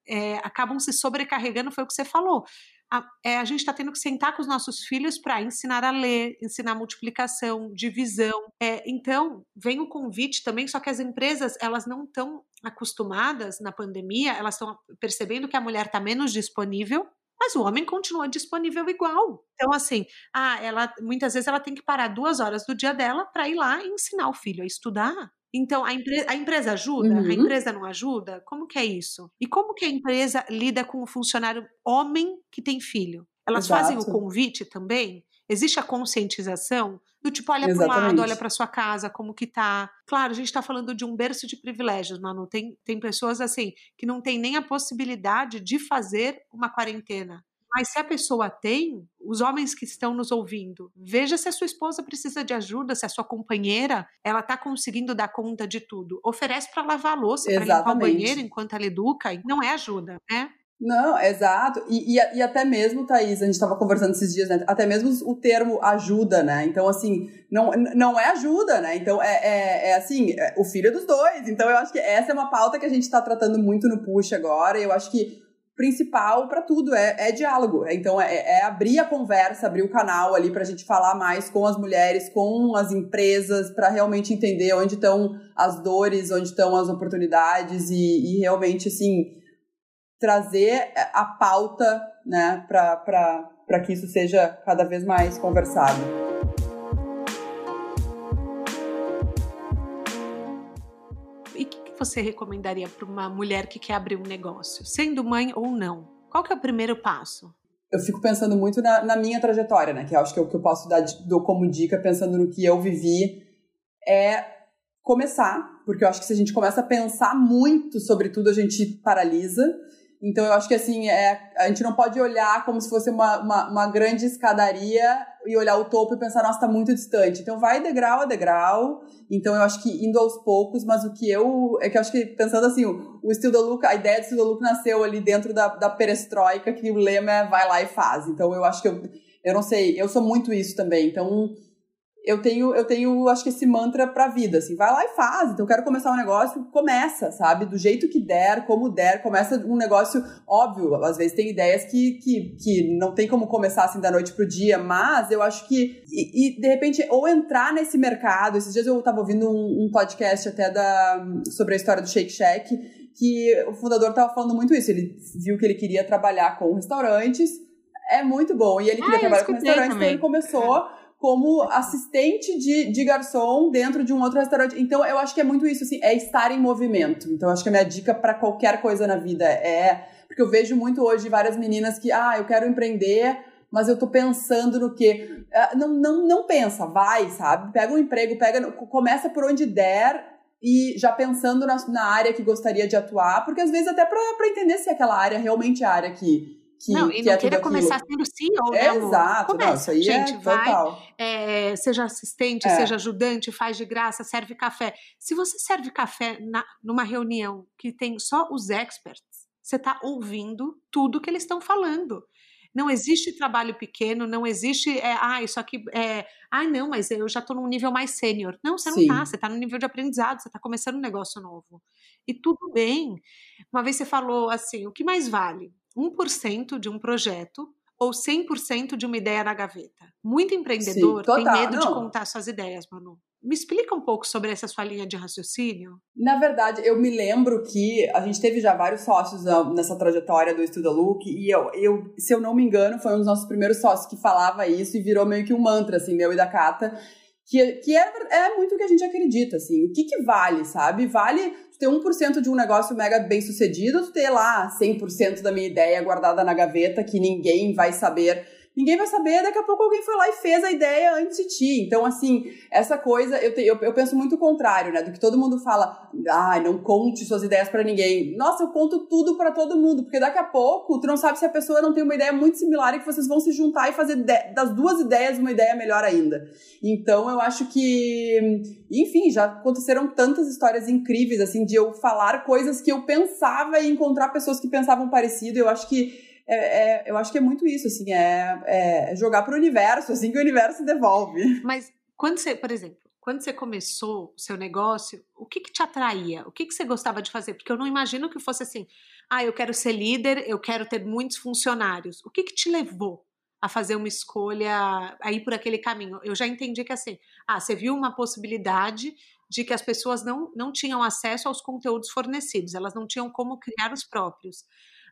é, acabam se sobrecarregando, foi o que você falou a, é, a gente está tendo que sentar com os nossos filhos para ensinar a ler, ensinar multiplicação, divisão. É, então, vem o convite também, só que as empresas elas não estão acostumadas na pandemia, elas estão percebendo que a mulher está menos disponível, mas o homem continua disponível igual. Então, assim, ah, ela muitas vezes ela tem que parar duas horas do dia dela para ir lá e ensinar o filho a estudar. Então, a, empre a empresa ajuda? Uhum. A empresa não ajuda? Como que é isso? E como que a empresa lida com o funcionário homem que tem filho? Elas Exato. fazem o convite também? Existe a conscientização do tipo, olha para o lado, olha para sua casa, como que tá. Claro, a gente está falando de um berço de privilégios, Manu. Tem, tem pessoas assim que não tem nem a possibilidade de fazer uma quarentena. Mas se a pessoa tem, os homens que estão nos ouvindo, veja se a sua esposa precisa de ajuda, se a sua companheira ela está conseguindo dar conta de tudo. Oferece para lavar a louça, para limpar o banheiro enquanto ela educa, não é ajuda, né? Não, exato. E, e, e, até mesmo, Thaís, a gente estava conversando esses dias, né? Até mesmo o termo ajuda, né? Então, assim, não, não é ajuda, né? Então, é, é, é assim, é o filho é dos dois. Então, eu acho que essa é uma pauta que a gente está tratando muito no push agora. Eu acho que principal para tudo, é, é, diálogo. Então, é, é, abrir a conversa, abrir o canal ali para a gente falar mais com as mulheres, com as empresas, para realmente entender onde estão as dores, onde estão as oportunidades e, e realmente, assim, trazer a pauta né, para que isso seja cada vez mais conversado. Você recomendaria para uma mulher que quer abrir um negócio, sendo mãe ou não? Qual que é o primeiro passo? Eu fico pensando muito na, na minha trajetória, né? Que eu acho que é o que eu posso dar como dica, pensando no que eu vivi, é começar, porque eu acho que se a gente começa a pensar muito sobre tudo, a gente paralisa. Então eu acho que assim, é, a gente não pode olhar como se fosse uma, uma, uma, grande escadaria e olhar o topo e pensar, nossa, tá muito distante. Então vai degrau a degrau. Então eu acho que indo aos poucos, mas o que eu. É que eu acho que pensando assim, o, o Still the Look, a ideia do Still the Look nasceu ali dentro da, da perestroika, que o lema é vai lá e faz. Então eu acho que eu. Eu não sei, eu sou muito isso também. Então eu tenho, eu tenho, acho que esse mantra pra vida, assim, vai lá e faz. Então, eu quero começar um negócio, começa, sabe? Do jeito que der, como der, começa um negócio óbvio. Às vezes tem ideias que, que, que não tem como começar assim da noite pro dia, mas eu acho que, e, e de repente, ou entrar nesse mercado. Esses dias eu tava ouvindo um, um podcast até da, sobre a história do Shake Shack, que o fundador tava falando muito isso. Ele viu que ele queria trabalhar com restaurantes. É muito bom. E ele queria ah, trabalhar com restaurantes, também. então ele começou como assistente de, de garçom dentro de um outro restaurante. Então, eu acho que é muito isso, assim, é estar em movimento. Então, acho que a minha dica para qualquer coisa na vida é. Porque eu vejo muito hoje várias meninas que, ah, eu quero empreender, mas eu tô pensando no quê? Ah, não, não, não pensa, vai, sabe? Pega um emprego, pega, começa por onde der e já pensando na, na área que gostaria de atuar, porque às vezes até para entender se aquela área realmente é a área que que, não, e não é queira começar sendo CEO, né, amor? Exato, Começa. Não, isso aí Gente, é vai, total. É, seja assistente, é. seja ajudante, faz de graça, serve café. Se você serve café na, numa reunião que tem só os experts, você está ouvindo tudo que eles estão falando. Não existe trabalho pequeno, não existe, é, ah, isso aqui é, ah, não, mas eu já estou num nível mais sênior. Não, você não está, você está no nível de aprendizado, você está começando um negócio novo. E tudo bem. Uma vez você falou assim, o que mais vale? 1% de um projeto ou 100% de uma ideia na gaveta. Muito empreendedor Sim, tem medo não. de contar suas ideias, Manu. Me explica um pouco sobre essa sua linha de raciocínio. Na verdade, eu me lembro que a gente teve já vários sócios nessa trajetória do Estuda Look e eu, eu, se eu não me engano, foi um dos nossos primeiros sócios que falava isso e virou meio que um mantra, assim, meu e da Cata, que, que é, é muito o que a gente acredita, assim. O que que vale, sabe? Vale ter 1% de um negócio mega bem sucedido, ter lá 100% da minha ideia guardada na gaveta que ninguém vai saber ninguém vai saber, daqui a pouco alguém foi lá e fez a ideia antes de ti. Então, assim, essa coisa, eu, te, eu, eu penso muito o contrário, né? Do que todo mundo fala, ah, não conte suas ideias para ninguém. Nossa, eu conto tudo para todo mundo, porque daqui a pouco tu não sabe se a pessoa não tem uma ideia muito similar e que vocês vão se juntar e fazer de, das duas ideias uma ideia melhor ainda. Então, eu acho que, enfim, já aconteceram tantas histórias incríveis, assim, de eu falar coisas que eu pensava e encontrar pessoas que pensavam parecido. Eu acho que é, é, eu acho que é muito isso, assim, é, é jogar para o universo, assim que o universo devolve. Mas quando você, por exemplo, quando você começou o seu negócio, o que, que te atraía? O que, que você gostava de fazer? Porque eu não imagino que fosse assim, ah, eu quero ser líder, eu quero ter muitos funcionários. O que, que te levou a fazer uma escolha, a ir por aquele caminho? Eu já entendi que assim, ah, você viu uma possibilidade de que as pessoas não, não tinham acesso aos conteúdos fornecidos, elas não tinham como criar os próprios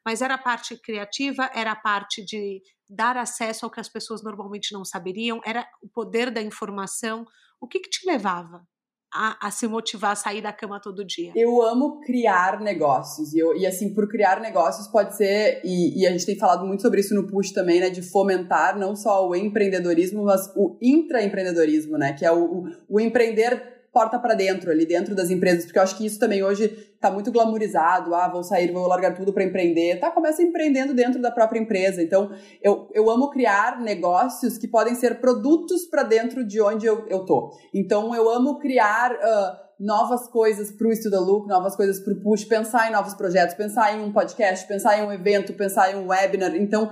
mas era a parte criativa, era a parte de dar acesso ao que as pessoas normalmente não saberiam, era o poder da informação. O que, que te levava a, a, se motivar a sair da cama todo dia? Eu amo criar negócios. E, eu, e assim, por criar negócios pode ser, e, e, a gente tem falado muito sobre isso no Push também, né? De fomentar não só o empreendedorismo, mas o intraempreendedorismo, né? Que é o, o, o empreender porta para dentro, ali dentro das empresas, porque eu acho que isso também hoje está muito glamourizado. Ah, vou sair, vou largar tudo para empreender. Tá, começa empreendendo dentro da própria empresa. Então, eu, eu amo criar negócios que podem ser produtos para dentro de onde eu, eu tô. Então, eu amo criar. Uh, novas coisas para o Estuda Look, novas coisas para o Push, pensar em novos projetos, pensar em um podcast, pensar em um evento, pensar em um webinar. Então,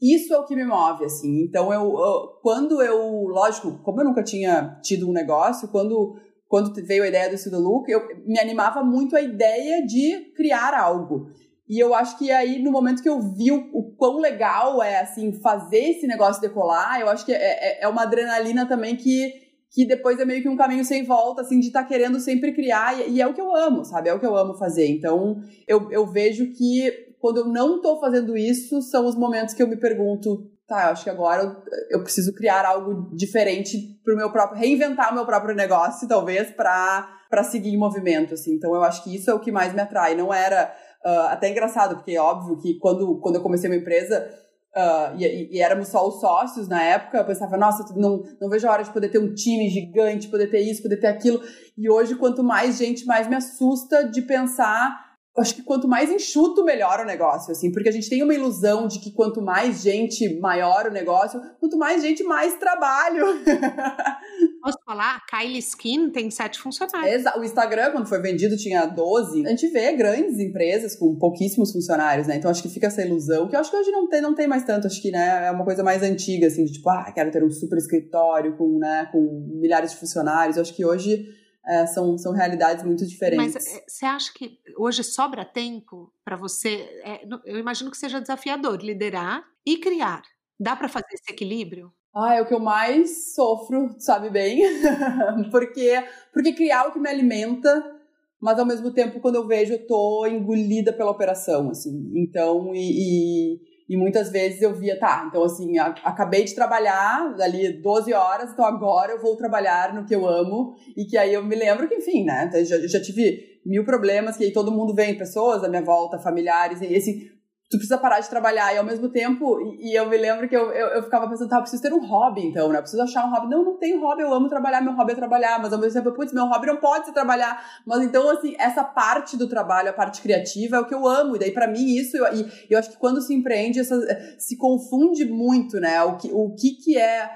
isso é o que me move, assim. Então, eu, eu, quando eu, lógico, como eu nunca tinha tido um negócio, quando quando veio a ideia do Estudo Look, eu me animava muito a ideia de criar algo. E eu acho que aí, no momento que eu vi o, o quão legal é, assim, fazer esse negócio decolar, eu acho que é, é, é uma adrenalina também que, que depois é meio que um caminho sem volta, assim, de estar tá querendo sempre criar, e, e, é o que eu amo, sabe? É o que eu amo fazer. Então, eu, eu vejo que quando eu não tô fazendo isso, são os momentos que eu me pergunto, tá, eu acho que agora eu, eu preciso criar algo diferente pro meu próprio, reinventar o meu próprio negócio, talvez, para para seguir em movimento, assim. Então, eu acho que isso é o que mais me atrai. Não era Uh, até engraçado, porque é óbvio que quando, quando eu comecei uma empresa, uh, e, e, éramos só os sócios na época, eu pensava, nossa, não, não vejo a hora de poder ter um time gigante, poder ter isso, poder ter aquilo. E hoje, quanto mais gente, mais me assusta de pensar acho que quanto mais enxuto, melhor o negócio, assim, porque a gente tem uma ilusão de que quanto mais gente, maior o negócio, quanto mais gente, mais trabalho. Posso falar? Kylie Skin tem sete funcionários. O Instagram, quando foi vendido, tinha 12. A gente vê grandes empresas com pouquíssimos funcionários, né? Então acho que fica essa ilusão, que eu acho que hoje não tem, não tem mais tanto, acho que, né, é uma coisa mais antiga, assim, de tipo, ah, quero ter um super escritório com, né, com milhares de funcionários. Eu acho que hoje é, são, são realidades muito diferentes. Mas é, você acha que hoje sobra tempo para você? É, eu imagino que seja desafiador liderar e criar. Dá para fazer esse equilíbrio? Ah, é o que eu mais sofro, sabe bem? porque, porque criar é o que me alimenta, mas ao mesmo tempo, quando eu vejo, eu tô engolida pela operação, assim. Então, e, e e muitas vezes eu via, tá, então assim, acabei de trabalhar ali 12 horas, então agora eu vou trabalhar no que eu amo. E que aí eu me lembro que, enfim, né, já, já tive mil problemas, que aí todo mundo vem, pessoas à minha volta, familiares, e assim, tu precisa parar de trabalhar. E ao mesmo tempo, e, e eu me lembro que eu, eu, eu, ficava pensando, tá, eu preciso ter um hobby, então, né? Eu preciso achar um hobby. Não, não tenho hobby, eu amo trabalhar, meu hobby é trabalhar. Mas ao mesmo tempo, putz, meu hobby não pode ser trabalhar. Mas então, assim, essa parte do trabalho, a parte criativa, é o que eu amo. E daí, para mim, isso, eu, e eu acho que quando se empreende, essa, se confunde muito, né? O que, o que, que é.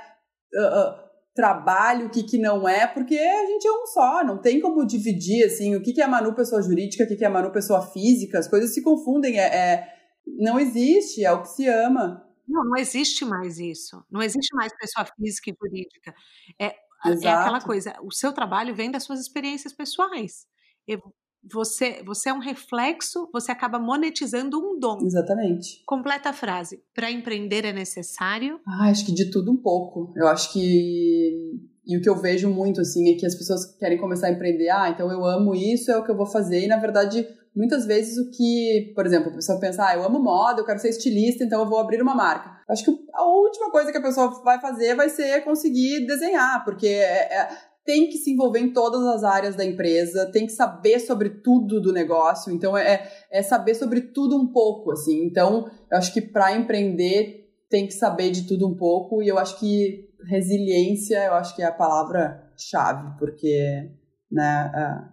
Uh, uh, trabalho, o que, que não é, porque a gente é um só, não tem como dividir, assim, o que, que é Manu pessoa jurídica, o que, que é Manu pessoa física, as coisas se confundem, é, é não existe, é o que se ama. Não, não existe mais isso. Não existe mais pessoa física e jurídica. É, é aquela coisa, o seu trabalho vem das suas experiências pessoais. Você, você é um reflexo, você acaba monetizando um dom. Exatamente. Completa a frase. Para empreender é necessário? Ah, acho que de tudo um pouco. Eu acho que. E o que eu vejo muito, assim, é que as pessoas querem começar a empreender. Ah, então eu amo isso, é o que eu vou fazer. E, na verdade, muitas vezes o que, por exemplo, a pessoa pensa, ah, eu amo moda, eu quero ser estilista, então eu vou abrir uma marca. Acho que a última coisa que a pessoa vai fazer vai ser conseguir desenhar, porque é, é, tem que se envolver em todas as áreas da empresa, tem que saber sobre tudo do negócio, então é, é saber sobre tudo um pouco, assim. Então, eu acho que para empreender tem que saber de tudo um pouco, e eu acho que resiliência, eu acho que é a palavra-chave, porque, né,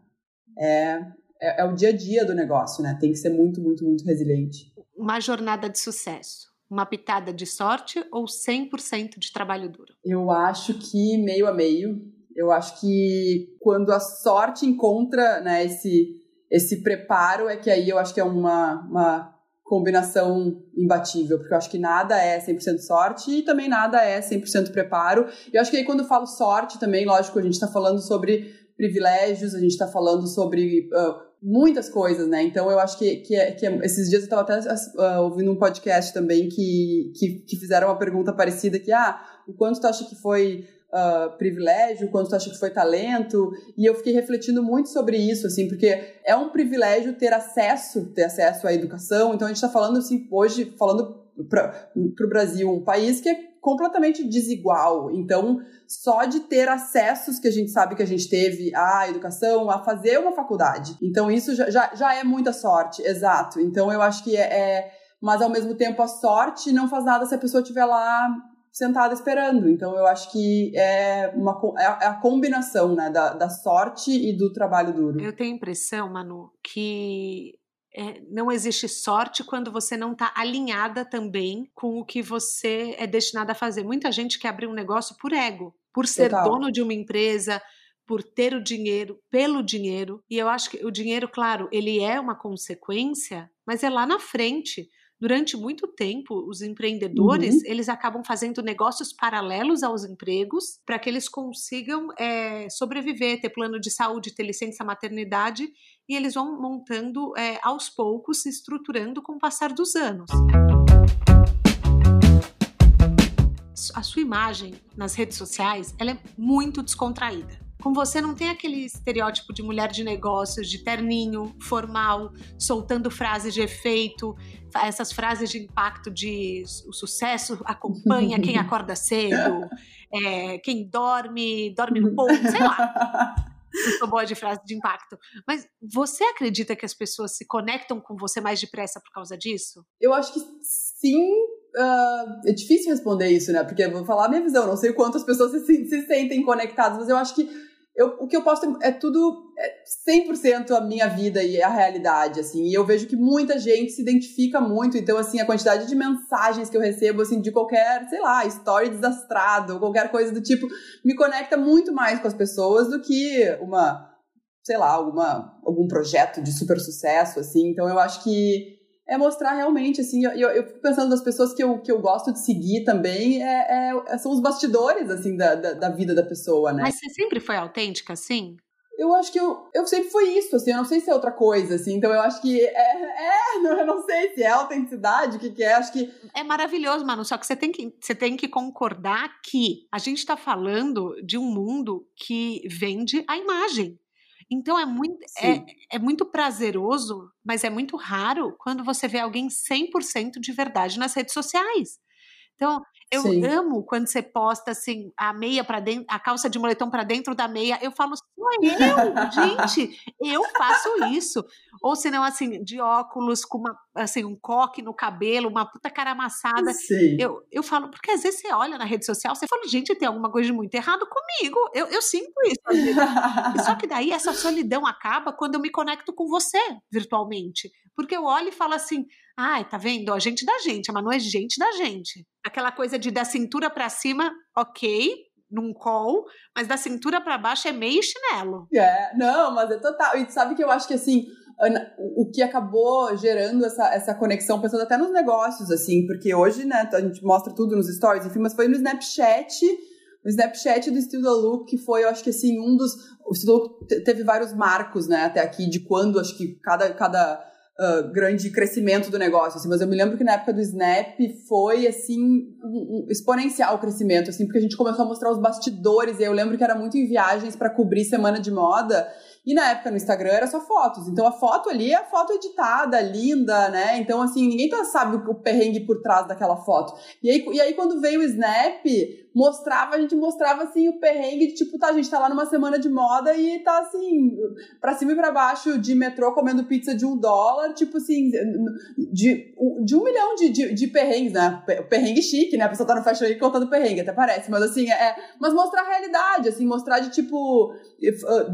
é, é, é, o dia a dia do negócio, né? Tem que ser muito, muito, muito resiliente. Uma jornada de sucesso. Uma pitada de sorte ou 100% de trabalho duro? Eu acho que meio a meio. Eu acho que quando a sorte encontra né, esse, esse preparo, é que aí eu acho que é uma, uma combinação imbatível, porque eu acho que nada é 100% sorte e também nada é 100% preparo. E eu acho que aí quando eu falo sorte também, lógico, a gente está falando sobre privilégios, a gente está falando sobre uh, muitas coisas, né? Então eu acho que, que, é, que é, esses dias eu estava até uh, ouvindo um podcast também que, que, que, fizeram uma pergunta parecida que, ah, o quanto tu acha que foi uh, privilégio, o quanto tu acha que foi talento, e eu fiquei refletindo muito sobre isso, assim, porque é um privilégio ter acesso, ter acesso à educação, então a gente está falando, assim, hoje, falando para o Brasil, um país que é completamente desigual. Então, só de ter acessos que a gente sabe que a gente teve à educação, a fazer uma faculdade. Então, isso já, já, já é muita sorte, exato. Então, eu acho que é, é. Mas, ao mesmo tempo, a sorte não faz nada se a pessoa estiver lá sentada esperando. Então, eu acho que é, uma, é a é combinação né, da, da sorte e do trabalho duro. Eu tenho a impressão, Manu, que é, não existe sorte quando você não está alinhada também com o que você é destinada a fazer. Muita gente quer abrir um negócio por ego, por ser Total. dono de uma empresa, por ter o dinheiro, pelo dinheiro. E eu acho que o dinheiro, claro, ele é uma consequência, mas é lá na frente. Durante muito tempo, os empreendedores uhum. eles acabam fazendo negócios paralelos aos empregos para que eles consigam é, sobreviver, ter plano de saúde, ter licença maternidade e eles vão montando é, aos poucos, se estruturando com o passar dos anos. A sua imagem nas redes sociais ela é muito descontraída. Com você não tem aquele estereótipo de mulher de negócios, de terninho, formal, soltando frases de efeito, essas frases de impacto de o sucesso acompanha quem acorda cedo, é, quem dorme, dorme no ponto, sei lá. Eu sou boa de frase de impacto. Mas você acredita que as pessoas se conectam com você mais depressa por causa disso? Eu acho que sim, Uh, é difícil responder isso, né? Porque eu vou falar a minha visão, não sei quantas pessoas se, se sentem conectadas, mas eu acho que eu, o que eu posto é tudo é 100% a minha vida e a realidade, assim. E eu vejo que muita gente se identifica muito. Então, assim, a quantidade de mensagens que eu recebo, assim, de qualquer, sei lá, story desastrado, qualquer coisa do tipo, me conecta muito mais com as pessoas do que uma, sei lá, alguma, algum projeto de super sucesso, assim. Então, eu acho que é mostrar realmente, assim, eu, eu, eu, fico pensando nas pessoas que eu, que eu gosto de seguir também, é, é são os bastidores, assim, da, da, da, vida da pessoa, né? Mas você sempre foi autêntica, assim? Eu acho que eu, eu sempre fui isso, assim, eu não sei se é outra coisa, assim, então eu acho que é, é eu não sei se é autenticidade, o que que é, acho que... É maravilhoso, Manu, só que você tem que, você tem que concordar que a gente está falando de um mundo que vende a imagem. Então é muito, é, é muito prazeroso, mas é muito raro quando você vê alguém 100% de verdade nas redes sociais. Então, eu Sim. amo quando você posta assim a meia para dentro, a calça de moletom para dentro da meia. Eu falo, sou eu, gente, eu faço isso. Ou se não assim, de óculos com uma assim um coque no cabelo, uma puta cara amassada. Sim. Eu, eu falo, porque às vezes você olha na rede social, você fala, gente, tem alguma coisa de muito errado comigo. Eu, eu sinto isso. Só que daí essa solidão acaba quando eu me conecto com você virtualmente. Porque eu olho e falo assim: ai, tá vendo? A gente da gente, a Manu é gente da gente. Aquela coisa de da cintura para cima, ok, num call, mas da cintura para baixo é meio chinelo. É, não, mas é total. E sabe que eu acho que assim, o que acabou gerando essa, essa conexão, pensando até nos negócios, assim, porque hoje, né, a gente mostra tudo nos stories, enfim, mas foi no Snapchat, no Snapchat do Still the Look, que foi, eu acho que assim, um dos. O the Look teve vários marcos, né, até aqui, de quando, acho que cada. cada uh, grande crescimento do negócio, assim, mas eu me lembro que na época do Snap foi, assim, um, um exponencial o crescimento, assim, porque a gente começou a mostrar os bastidores, e eu lembro que era muito em viagens para cobrir semana de moda, e na época no Instagram era só fotos. Então a foto ali é a foto editada, linda, né? Então, assim, ninguém tá, sabe o perrengue por trás daquela foto. E aí, e aí quando veio o Snap, mostrava, a gente mostrava assim o perrengue de tipo, tá, a gente tá lá numa semana de moda e tá assim, pra cima e pra baixo de metrô comendo pizza de um dólar, tipo assim, de, de um milhão de, de, de perrengues, né? Perrengue chique, né? A pessoa tá no Fashion Week contando perrengue, até parece, mas assim, é. Mas mostrar a realidade, assim, mostrar de tipo,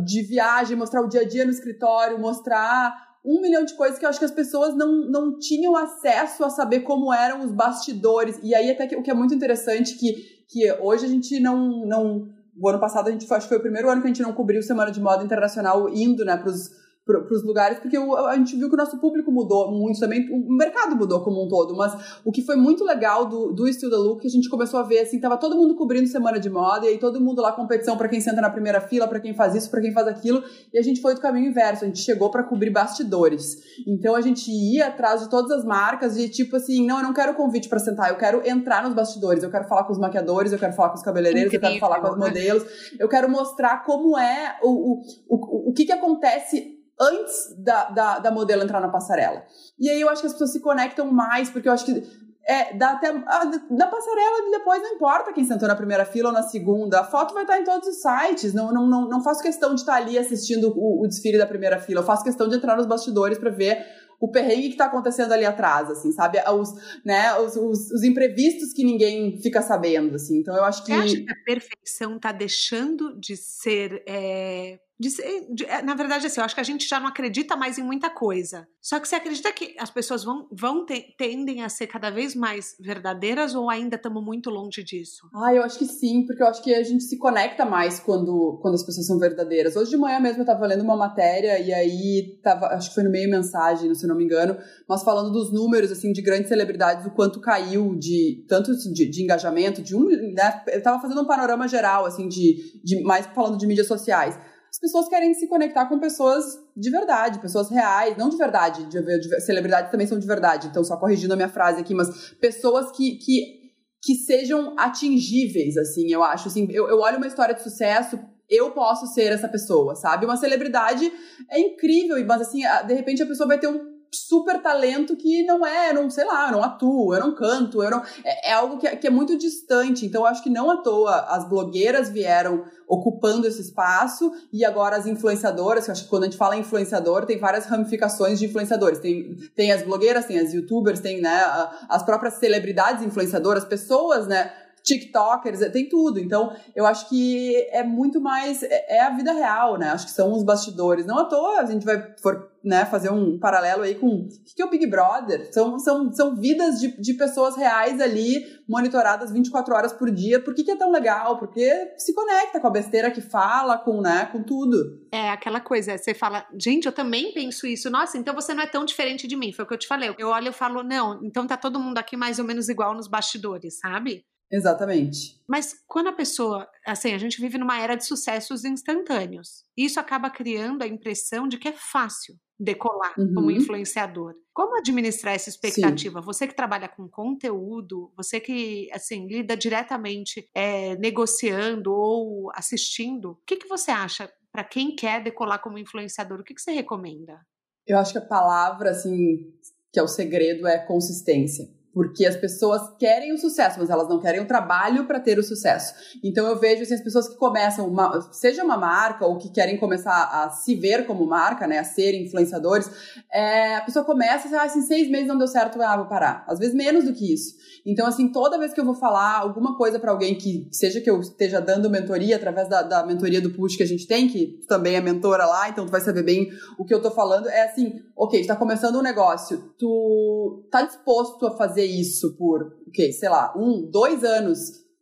de viagem, mostrar o dia a dia no escritório, mostrar um milhão de coisas que eu acho que as pessoas não, não tinham acesso a saber como eram os bastidores. E aí, até que o que é muito interessante, que que hoje a gente não. não o ano passado a gente acho que foi o primeiro ano que a gente não cobriu Semana de Moda Internacional indo né, para os para os lugares, porque a gente viu que o nosso público mudou muito também, o mercado mudou como um todo, mas o que foi muito legal do, do Still the Look, que a gente começou a ver, assim, tava todo mundo cobrindo semana de moda, e aí todo mundo lá competição para quem senta na primeira fila, para quem faz isso, para quem faz aquilo, e a gente foi do caminho inverso, a gente chegou para cobrir bastidores. Então a gente ia atrás de todas as marcas e tipo assim, não, eu não quero convite para sentar, eu quero entrar nos bastidores, eu quero falar com os maquiadores, eu quero falar com os cabeleireiros, Incrível, eu quero falar com as né? modelos, eu quero mostrar como é o, o, o, o que que acontece antes da, da, da modelo entrar na passarela. E aí eu acho que as pessoas se conectam mais, porque eu acho que é, dá até. Ah, da passarela depois não importa quem sentou na primeira fila ou na segunda. A foto vai estar em todos os sites. Não, não, não, não faço questão de estar ali assistindo o, o desfile da primeira fila. Eu faço questão de entrar nos bastidores para ver o perrengue que está acontecendo ali atrás, assim, sabe? Os, né, os, os, os, imprevistos que ninguém fica sabendo, assim. Então eu acho que. Você acha que a perfeição está deixando de ser. É de, de, é, na verdade, assim, eu acho que a gente já não acredita mais em muita coisa. Só que você acredita que as pessoas vão, vão te, tendem a ser cada vez mais verdadeiras ou ainda estamos muito longe disso? Ah, eu acho que sim, porque eu acho que a gente se conecta mais quando, quando as pessoas são verdadeiras. Hoje de manhã mesmo eu estava lendo uma matéria e aí tava, acho que foi no meio mensagem, se não me engano, mas falando dos números assim de grandes celebridades, o quanto caiu de tanto de, de engajamento, de um, né, eu estava fazendo um panorama geral assim de, de mais falando de mídias sociais as pessoas querem se conectar com pessoas de verdade, pessoas reais, não de verdade, de, de, celebridades também são de verdade, então só corrigindo a minha frase aqui, mas pessoas que, que, que sejam atingíveis, assim, eu acho, assim, eu, eu olho uma história de sucesso, eu posso ser essa pessoa, sabe? Uma celebridade é incrível, mas assim, de repente a pessoa vai ter um super talento que não é, não, sei lá, não atuo, eu não canto, eu não. É, é algo que é, que é, muito distante. Então, acho que não à toa as blogueiras vieram ocupando esse espaço e agora as influenciadoras, que acho que quando a gente fala influenciador, tem várias ramificações de influenciadores. Tem, tem as blogueiras, tem as youtubers, tem né, as próprias celebridades influenciadoras, pessoas, né? TikTokers, é, tem tudo. Então, eu acho que é muito mais. É, é a vida real, né? Acho que são os bastidores. Não à toa a gente vai for, né, fazer um paralelo aí com o que é o Big Brother. São, são, são vidas de, de pessoas reais ali, monitoradas 24 horas por dia. Por que, que é tão legal? Porque se conecta com a besteira que fala, com, né, com tudo. É aquela coisa, você fala, gente, eu também penso isso. Nossa, então você não é tão diferente de mim. Foi o que eu te falei. Eu olho e falo, não, então tá todo mundo aqui mais ou menos igual nos bastidores, sabe? Exatamente. Mas quando a pessoa, assim, a gente vive numa era de sucessos instantâneos. Isso acaba criando a impressão de que é fácil decolar uhum. como influenciador. Como administrar essa expectativa? Sim. Você que trabalha com conteúdo, você que assim lida diretamente é, negociando ou assistindo, o que, que você acha para quem quer decolar como influenciador? O que, que você recomenda? Eu acho que a palavra assim que é o segredo é consistência porque as pessoas querem o sucesso, mas elas não querem o trabalho para ter o sucesso. Então eu vejo assim, as pessoas que começam, uma, seja uma marca ou que querem começar a se ver como marca, né, a ser influenciadores, é, a pessoa começa, ah, assim, seis meses não deu certo, ah, vou parar. Às vezes menos do que isso. Então assim, toda vez que eu vou falar alguma coisa para alguém que seja que eu esteja dando mentoria através da, da mentoria do Push que a gente tem, que também é mentora lá, então tu vai saber bem o que eu tô falando, é assim, ok, tu tá começando um negócio, tu tá disposto a fazer isso por, o okay, sei lá, um, dois anos,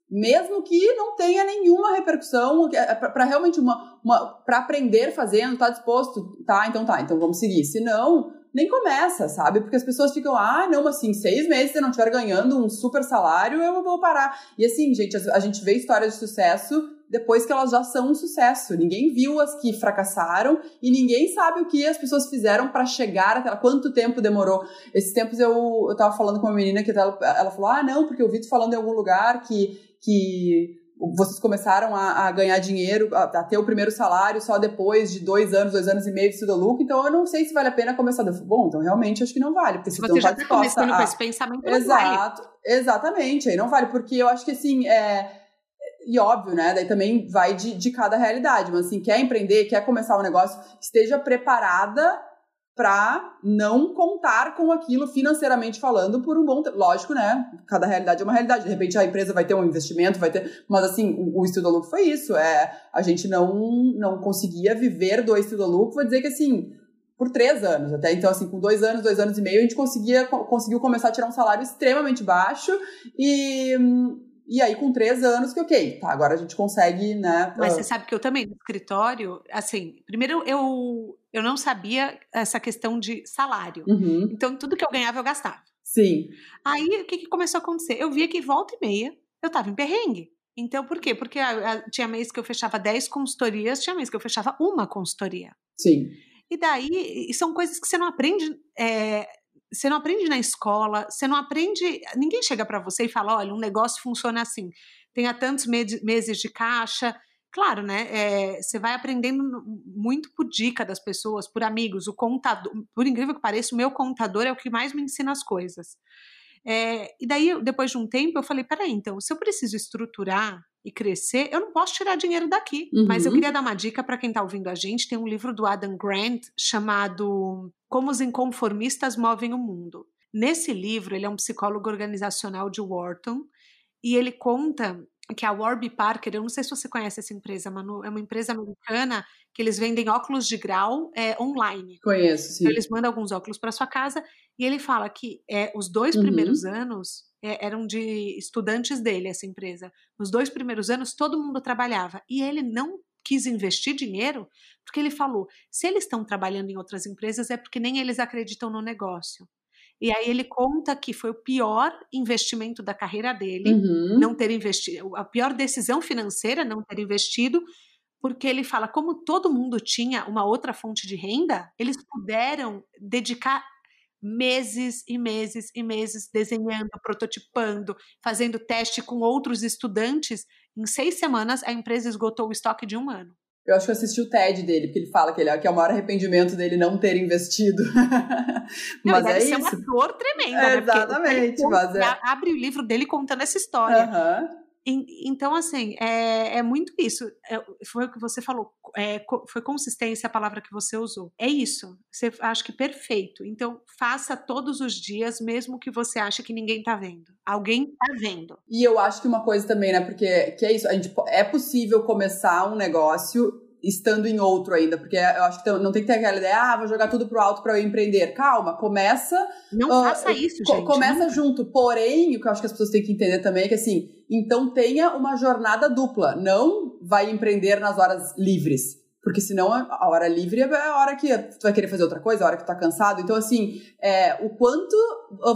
mesmo que não tenha nenhuma repercussão, é, para realmente uma, uma para aprender fazendo, tá disposto, tá, então tá, então vamos seguir. Se não, nem começa, sabe? Porque as pessoas ficam, ah, não, assim, seis meses se eu não estiver ganhando um super salário, eu vou parar. E assim, gente, a gente vê histórias de sucesso depois que elas já são um sucesso. Ninguém viu as que fracassaram e ninguém sabe o que as pessoas fizeram para chegar até quanto tempo demorou. Esses tempos eu, eu tava falando com uma menina que ela, ela falou: "Ah, não, porque eu vi tu falando em algum lugar que que vocês começaram a, a ganhar dinheiro, a, a, ter o primeiro salário só depois de dois anos, dois anos e meio de estudo lucro, então eu não sei se vale a pena começar. Eu falei, bom, então realmente acho que não vale, porque se, você já está começando a... com esse pensamento, Exato, vale. exatamente, aí não vale, porque eu acho que assim, é, e óbvio, né? Daí também vai de, de cada realidade. Mas assim, quer empreender, quer começar um negócio, esteja preparada para não contar com aquilo financeiramente falando por um bom tempo. Lógico, né? Cada realidade é uma realidade. De repente a empresa vai ter um investimento, vai ter. Mas assim, o, o estudo lucro foi isso. É, a gente não, não conseguia viver do estudo lucro. Vou dizer que assim, por três anos até. Então, assim, com dois anos, dois anos e meio, a gente conseguia, conseguiu começar a tirar um salário extremamente baixo e e aí, com três anos, que ok, tá, agora a gente consegue, né? Mas você sabe que eu também, no escritório, assim, primeiro eu, eu não sabia essa questão de salário. Uhum. Então, tudo que eu ganhava, eu gastava. Sim. Aí, o que, que começou a acontecer? Eu via que volta e meia eu tava em perrengue. Então, por quê? Porque tinha mês que eu fechava 10 consultorias, tinha mês que eu fechava uma consultoria. Sim. E daí, são coisas que você não aprende é, você não aprende na escola, você não aprende. Ninguém chega para você e fala: olha, um negócio funciona assim, tenha tantos meses de caixa. Claro, né? É, você vai aprendendo muito por dica das pessoas, por amigos. O contador, por incrível que pareça, o meu contador é o que mais me ensina as coisas. É, e daí, depois de um tempo, eu falei: peraí, então, se eu preciso estruturar e crescer, eu não posso tirar dinheiro daqui. Uhum. Mas eu queria dar uma dica para quem está ouvindo a gente. Tem um livro do Adam Grant chamado Como os Inconformistas Movem o Mundo. Nesse livro, ele é um psicólogo organizacional de Wharton e ele conta que a Warby Parker, eu não sei se você conhece essa empresa, Manu, é uma empresa americana que eles vendem óculos de grau é, online. Conheço, sim. Então, eles mandam alguns óculos para sua casa e ele fala que é, os dois uhum. primeiros anos é, eram de estudantes dele, essa empresa. Nos dois primeiros anos, todo mundo trabalhava e ele não quis investir dinheiro porque ele falou: se eles estão trabalhando em outras empresas é porque nem eles acreditam no negócio. E aí ele conta que foi o pior investimento da carreira dele, uhum. não ter investido, a pior decisão financeira não ter investido, porque ele fala, como todo mundo tinha uma outra fonte de renda, eles puderam dedicar meses e meses e meses desenhando, prototipando, fazendo teste com outros estudantes. Em seis semanas, a empresa esgotou o estoque de um ano. Eu acho que eu assisti o TED dele, porque ele fala que, ele, é, que é o maior arrependimento dele não ter investido. mas não, é isso. uma dor tremenda, é, né? Exatamente. mas é... Abre o livro dele contando essa história. Uhum. Então, assim, é, é muito isso. É, foi o que você falou. É, foi consistência a palavra que você usou. É isso. Você acha que perfeito. Então, faça todos os dias, mesmo que você ache que ninguém tá vendo. Alguém tá vendo. E eu acho que uma coisa também, né? Porque que é isso. A gente, é possível começar um negócio estando em outro ainda, porque eu acho que não tem que ter aquela ideia, ah, vou jogar tudo pro alto para eu empreender. Calma, começa. Não uh, faça isso, gente. Começa junto. Porém, o que eu acho que as pessoas têm que entender também é que assim, então tenha uma jornada dupla. Não vai empreender nas horas livres. Porque senão a hora livre é a hora que tu vai querer fazer outra coisa, a hora que tu tá cansado. Então, assim, é, o quanto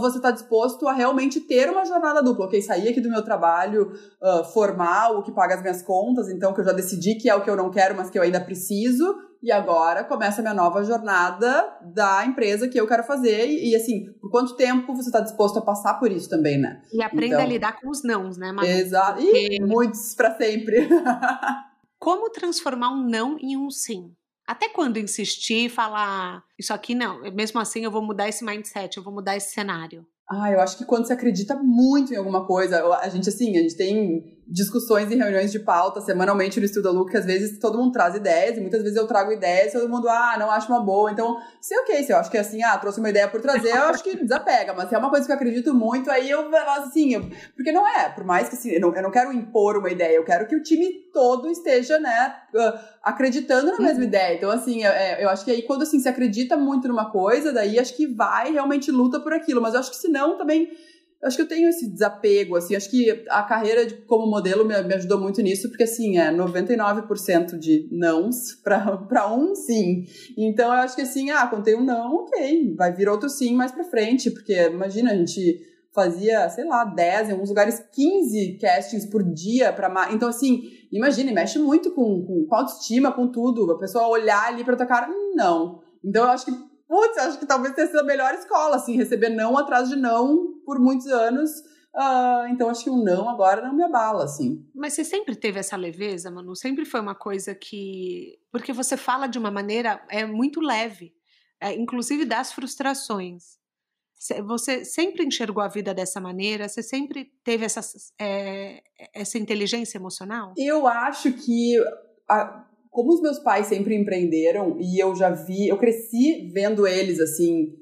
você tá disposto a realmente ter uma jornada dupla. Ok, sair aqui do meu trabalho uh, formal, o que paga as minhas contas, então que eu já decidi que é o que eu não quero, mas que eu ainda preciso. E agora começa a minha nova jornada da empresa que eu quero fazer. E, e assim, por quanto tempo você está disposto a passar por isso também, né? E aprenda então, a lidar com os nãos, né, Manu? Exato. E muitos para sempre. Como transformar um não em um sim? Até quando insistir e falar isso aqui não, mesmo assim eu vou mudar esse mindset, eu vou mudar esse cenário? Ah, eu acho que quando você acredita muito em alguma coisa, a gente assim, a gente tem discussões e reuniões de pauta semanalmente no Estudo Look, que às vezes todo mundo traz ideias, e muitas vezes eu trago ideias e todo mundo, ah, não acho uma boa. Então, se é ok, se eu acho que assim, ah, trouxe uma ideia por trazer, eu acho que desapega. Mas se é uma coisa que eu acredito muito, aí eu, assim, eu, porque não é, por mais que assim, eu não, eu não quero impor uma ideia, eu quero que o time todo esteja, né, acreditando na mesma uhum. ideia. Então, assim, eu, é, eu acho que aí quando assim, se acredita muito numa coisa, daí acho que vai, realmente luta por aquilo. Mas eu acho que se não, também acho que eu tenho esse desapego, assim, acho que a carreira de, como modelo me, me, ajudou muito nisso, porque, assim, é 99% de nãos para um sim. Então, eu acho que, assim, ah, contei um não, ok, vai vir outro sim mais para frente, porque, imagina, a gente fazia, sei lá, 10, em alguns lugares 15 castings por dia para Então, assim, imagina, mexe muito com, com, com autoestima, com tudo. A pessoa olhar ali pra tua cara, não. Então, eu acho que putz, acho que talvez tenha sido a melhor escola, assim, receber não atrás de não por muitos anos. Uh, então acho que o não agora não me abala, assim. Mas você sempre teve essa leveza, Manu? Sempre foi uma coisa que. Porque você fala de uma maneira é muito leve, é, inclusive das frustrações. Você sempre enxergou a vida dessa maneira? Você sempre teve essa, é, essa inteligência emocional? Eu acho que a, como os meus pais sempre empreenderam e eu já vi, eu cresci vendo eles assim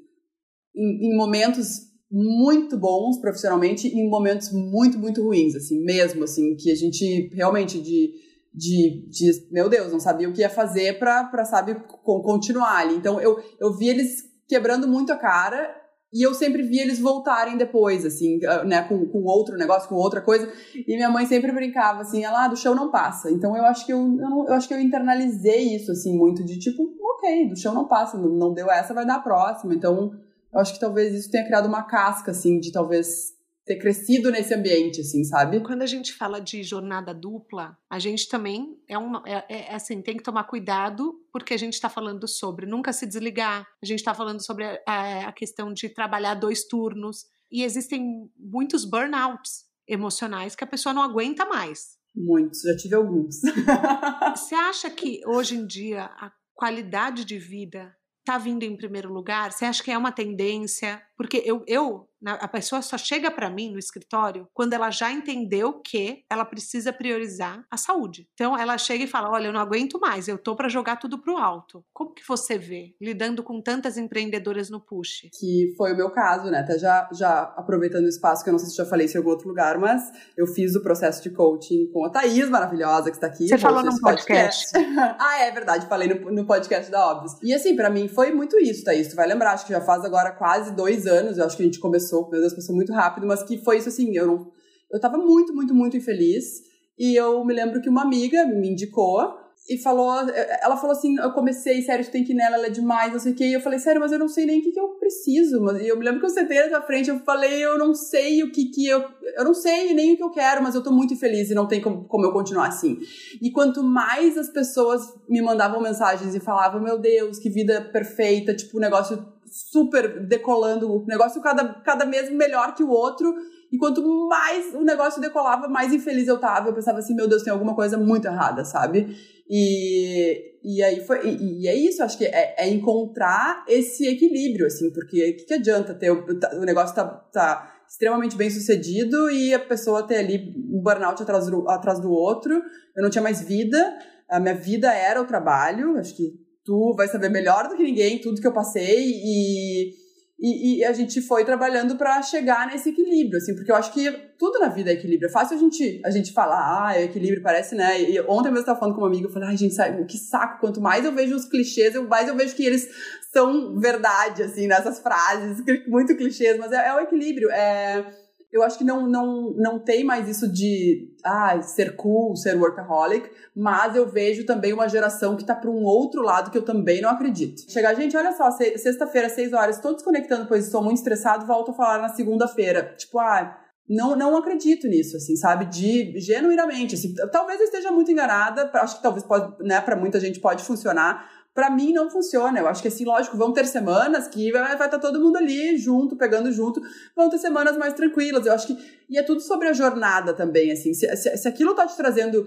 em, em momentos muito bons profissionalmente em momentos muito muito ruins assim mesmo assim que a gente realmente de de, de meu Deus não sabia o que ia fazer para sabe continuar ali então eu eu vi eles quebrando muito a cara e eu sempre via eles voltarem depois, assim, ah, né, com, com outro negócio, com outra coisa. E minha mãe sempre brincava, assim, ela, ah, do chão não passa. Então eu acho que eu, eu, eu, acho que eu internalizei isso, assim, muito de tipo, ok, do chão não passa, não, não deu essa, vai dar a próxima. Então eu acho que talvez isso tenha criado uma casca, assim, de talvez ter crescido nesse ambiente, assim, sabe? Quando a gente fala de jornada dupla, a gente também é uma, é, é, é assim, tem que tomar cuidado porque a gente está falando sobre nunca se desligar, a gente está falando sobre a, a questão de trabalhar dois turnos e existem muitos burnouts emocionais que a pessoa não aguenta mais. Muitos, já tive alguns. Você acha que hoje em dia a qualidade de vida está vindo em primeiro lugar? Você acha que é uma tendência? Porque eu, eu a pessoa só chega para mim no escritório quando ela já entendeu que ela precisa priorizar a saúde. Então ela chega e fala: "Olha, eu não aguento mais, eu tô para jogar tudo pro alto". Como que você vê lidando com tantas empreendedoras no push? Que foi o meu caso, né? Até já já aproveitando o espaço que eu não sei se já falei isso em algum outro lugar, mas eu fiz o processo de coaching com a Thaís maravilhosa que está aqui. Você falou no podcast. podcast. ah, é verdade, falei no, no podcast da Óbvios. E assim, para mim foi muito isso, Thaís. Tu vai lembrar, acho que já faz agora quase dois anos, eu acho que a gente começou, meu Deus, passou muito rápido, mas que foi isso assim, eu não. Eu tava muito, muito, muito infeliz. E eu me lembro que uma amiga me indicou e falou, ela falou assim, eu comecei, sério, tu tem que ir nela, ela é demais, não sei o quê. E eu falei, sério, mas eu não sei nem o que, que eu preciso. E eu me lembro que eu sentei na frente, eu falei, eu não sei o que que eu, eu não sei nem o que eu quero, mas eu tô muito infeliz e não tem como, como eu continuar assim. E quanto mais as pessoas me mandavam mensagens e falavam, meu Deus, que vida perfeita, tipo, o negócio super decolando, o negócio cada, cada mês melhor que o outro. E quanto mais o negócio decolava, mais infeliz eu tava. Eu pensava assim, meu Deus, tem alguma coisa muito errada, sabe? E, e aí foi. E, e é isso, acho que é, é, encontrar esse equilíbrio, assim, porque o que, que, adianta ter. O, tá, o negócio tá, tá extremamente bem sucedido e a pessoa ter ali um burnout atrás do, atrás do outro. Eu não tinha mais vida. A minha vida era o trabalho. Acho que tu vai saber melhor do que ninguém tudo que eu passei e e, e, a gente foi trabalhando para chegar nesse equilíbrio, assim, porque eu acho que tudo na vida é equilíbrio. É fácil a gente, a gente falar, ah, é equilíbrio, parece, né? E ontem mesmo eu estava falando com uma amiga, eu falei, ai, gente, sabe, que saco. Quanto mais eu vejo os clichês, mais eu vejo que eles são verdade, assim, nessas frases, muito clichês, mas é, é o equilíbrio. É eu acho que não, não, não tem mais isso de ah, ser cool, ser workaholic, mas eu vejo também uma geração que tá para um outro lado que eu também não acredito. Chegar, gente, olha só, sexta-feira, seis horas, estou desconectando, pois estou muito estressado, volto a falar na segunda-feira. Tipo, ah, não, não acredito nisso, assim, sabe? De genuinamente, assim, talvez eu esteja muito enganada, acho que talvez pode, né, para muita gente pode funcionar, para mim não funciona. Eu acho que assim, lógico, vão ter semanas que vai, estar tá todo mundo ali junto, pegando junto, vão ter semanas mais tranquilas. Eu acho que e é tudo sobre a jornada também, assim. Se, se, se aquilo tá te trazendo,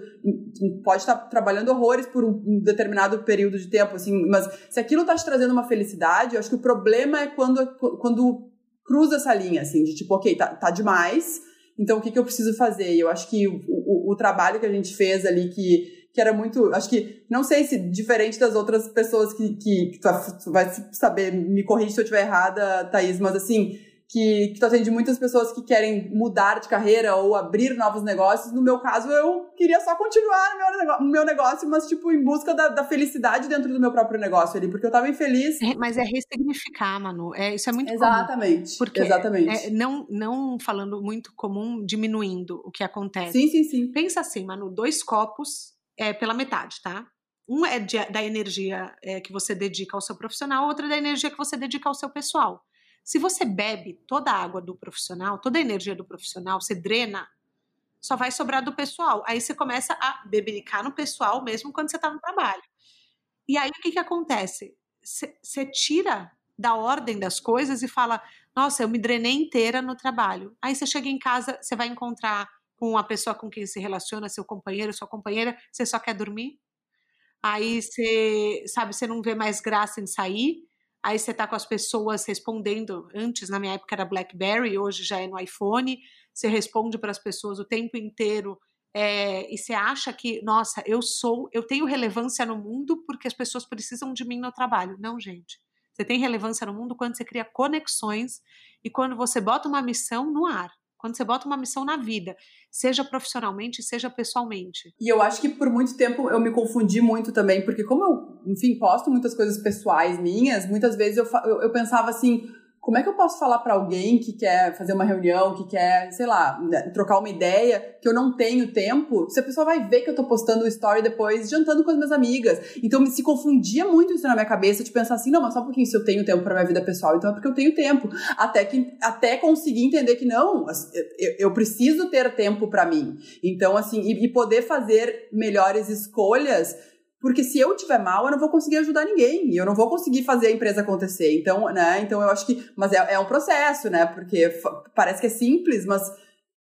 pode estar tá trabalhando horrores por um, um, determinado período de tempo, assim, mas se aquilo tá te trazendo uma felicidade, eu acho que o problema é quando quando cruza essa linha, assim, de tipo, ok, tá, tá demais. Então, o que, que eu preciso fazer? E eu acho que o, o, o trabalho que a gente fez ali, que que era muito. Acho que, não sei se diferente das outras pessoas que, que, que tu vai saber, me corrige se eu estiver errada, Thaís, mas assim, que, que tu atende muitas pessoas que querem mudar de carreira ou abrir novos negócios. No meu caso, eu queria só continuar no meu, negócio, meu negócio mas, tipo, em busca da, da, felicidade dentro do meu próprio negócio ali, porque eu tava infeliz. É, mas é ressignificar, Manu. É, isso é muito Exatamente. Comum, porque Exatamente. É, não, não falando muito comum, diminuindo o que acontece. Sim, sim, sim. Pensa assim, Manu, dois copos é, pela metade, tá? Um é de, da energia é, que você dedica ao seu profissional, outro é da energia que você dedica ao seu pessoal. Se você bebe toda a água do profissional, toda a energia do profissional, você drena, só vai sobrar do pessoal. Aí você começa a bebericar no pessoal mesmo quando você está no trabalho. E aí o que, que acontece? Você tira da ordem das coisas e fala: Nossa, eu me drenei inteira no trabalho. Aí você chega em casa, você vai encontrar com a pessoa com quem se relaciona, seu companheiro, sua companheira, você só quer dormir. Aí você, sabe, você não vê mais graça em sair. Aí você tá com as pessoas respondendo. Antes, na minha época, era BlackBerry, hoje já é no iPhone. Você responde para as pessoas o tempo inteiro. É, e você acha que, nossa, eu sou, eu tenho relevância no mundo porque as pessoas precisam de mim no trabalho. Não, gente. Você tem relevância no mundo quando você cria conexões e quando você bota uma missão no ar quando você bota uma missão na vida, seja profissionalmente, seja pessoalmente. E eu acho que por muito tempo eu me confundi muito também, porque como eu, enfim, posto muitas coisas pessoais minhas, muitas vezes eu, eu, eu pensava assim, como é que eu posso falar para alguém que quer fazer uma reunião, que quer, sei lá, né, trocar uma ideia, que eu não tenho tempo, se a pessoa vai ver que eu tô postando o story depois, jantando com as minhas amigas. Então se confundia muito isso na minha cabeça, de pensar assim, não, mas só pouquinho se eu tenho tempo para minha vida pessoal, então é porque eu tenho tempo. Até que até conseguir entender que não, eu, eu preciso ter tempo para mim. Então assim, e, e poder fazer melhores escolhas porque se eu tiver mal, eu não vou conseguir ajudar ninguém. E eu não vou conseguir fazer a empresa acontecer. Então, né? Então eu acho que. Mas é, é um processo, né? Porque parece que é simples, mas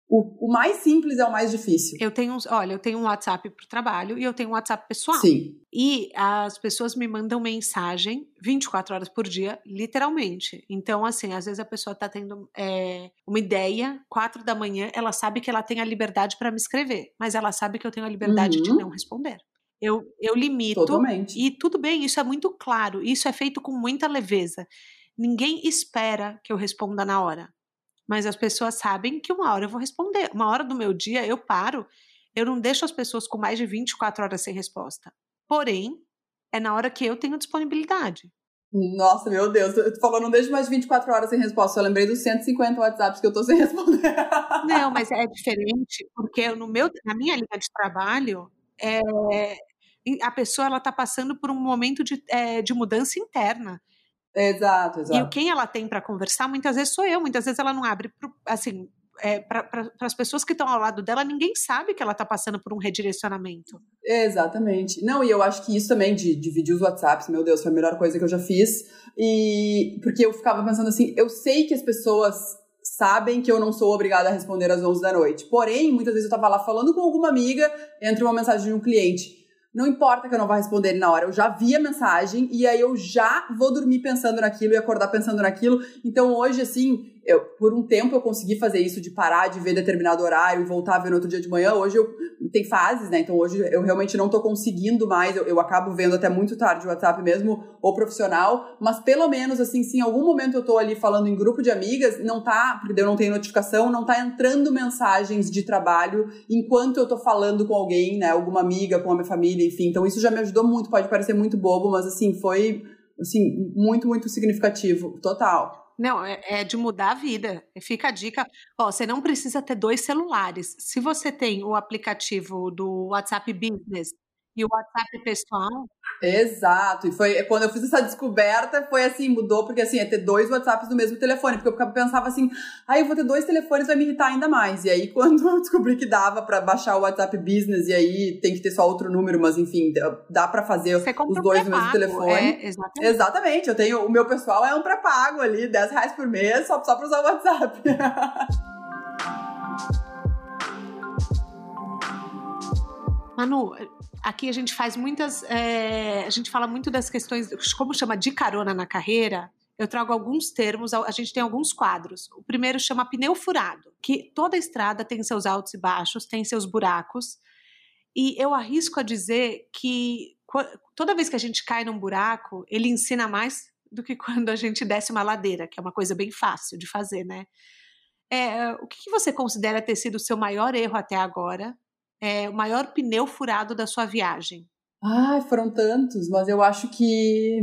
o, o, mais simples é o mais difícil. Eu tenho, olha, eu tenho um WhatsApp para o trabalho e eu tenho um WhatsApp pessoal. Sim. E as pessoas me mandam mensagem 24 horas por dia, literalmente. Então, assim, às vezes a pessoa está tendo é, uma ideia, quatro da manhã, ela sabe que ela tem a liberdade para me escrever, mas ela sabe que eu tenho a liberdade uhum. de não responder. Eu, eu limito. Totalmente. E tudo bem, isso é muito claro, isso é feito com muita leveza. Ninguém espera que eu responda na hora mas as pessoas sabem que uma hora eu vou responder. Uma hora do meu dia eu paro, eu não deixo as pessoas com mais de 24 horas sem resposta. Porém, é na hora que eu tenho disponibilidade. Nossa, meu Deus, tu falou não deixo mais de 24 horas sem resposta. Eu lembrei dos 150 WhatsApps que eu tô sem responder. Não, mas é diferente, porque no meu, na minha linha de trabalho, é, a pessoa ela tá passando por um momento de, é, de mudança interna. Exato, exato. E quem ela tem para conversar, muitas vezes sou eu, muitas vezes ela não abre, pro, assim, é, para as pessoas que estão ao lado dela, ninguém sabe que ela está passando por um redirecionamento. Exatamente. Não, e eu acho que isso também de dividir os WhatsApps, meu Deus, foi a melhor coisa que eu já fiz. E porque eu ficava pensando assim, eu sei que as pessoas sabem que eu não sou obrigada a responder às 11 da noite. Porém, muitas vezes eu estava lá falando com alguma amiga, entra uma mensagem de um cliente não importa que eu não vá responder ele na hora, eu já vi a mensagem e aí eu já vou dormir pensando naquilo e acordar pensando naquilo. Então hoje, assim, eu, por um tempo eu consegui fazer isso de parar de ver determinado horário e voltar a ver no outro dia de manhã. Hoje eu tem fases, né? Então hoje eu realmente não tô conseguindo mais. Eu, eu acabo vendo até muito tarde o WhatsApp mesmo, ou profissional, mas pelo menos assim, se em algum momento eu tô ali falando em grupo de amigas, não tá, porque eu não tenho notificação, não tá entrando mensagens de trabalho enquanto eu tô falando com alguém, né? Alguma amiga, com a minha família, enfim. Então isso já me ajudou muito, pode parecer muito bobo, mas assim, foi assim, muito, muito significativo, total. Não, é, é, de mudar a vida. Fica a dica. Ó, você não precisa ter dois celulares. Se você tem o aplicativo do WhatsApp Business e o WhatsApp pessoal. Exato. E foi quando eu fiz essa descoberta, foi assim, mudou, porque assim, é ter dois WhatsApps no mesmo telefone. Porque eu pensava assim, aí ah, eu vou ter dois telefones, vai me irritar ainda mais. E aí, quando eu descobri que dava para baixar o WhatsApp Business, e aí tem que ter só outro número, mas enfim, dá para fazer os dois no mesmo telefone. É, exatamente. exatamente. Eu tenho. O meu pessoal é um pré-pago ali, 10 reais por mês, só, só pra usar o WhatsApp. Manu, aqui a gente faz muitas. É, a gente fala muito das questões, como chama de carona na carreira. Eu trago alguns termos, a gente tem alguns quadros. O primeiro chama pneu furado, que toda estrada tem seus altos e baixos, tem seus buracos. E eu arrisco a dizer que toda vez que a gente cai num buraco, ele ensina mais do que quando a gente desce uma ladeira, que é uma coisa bem fácil de fazer, né? É, o que você considera ter sido o seu maior erro até agora é, o maior pneu furado da sua viagem? Ai, foram tantos, mas eu acho que.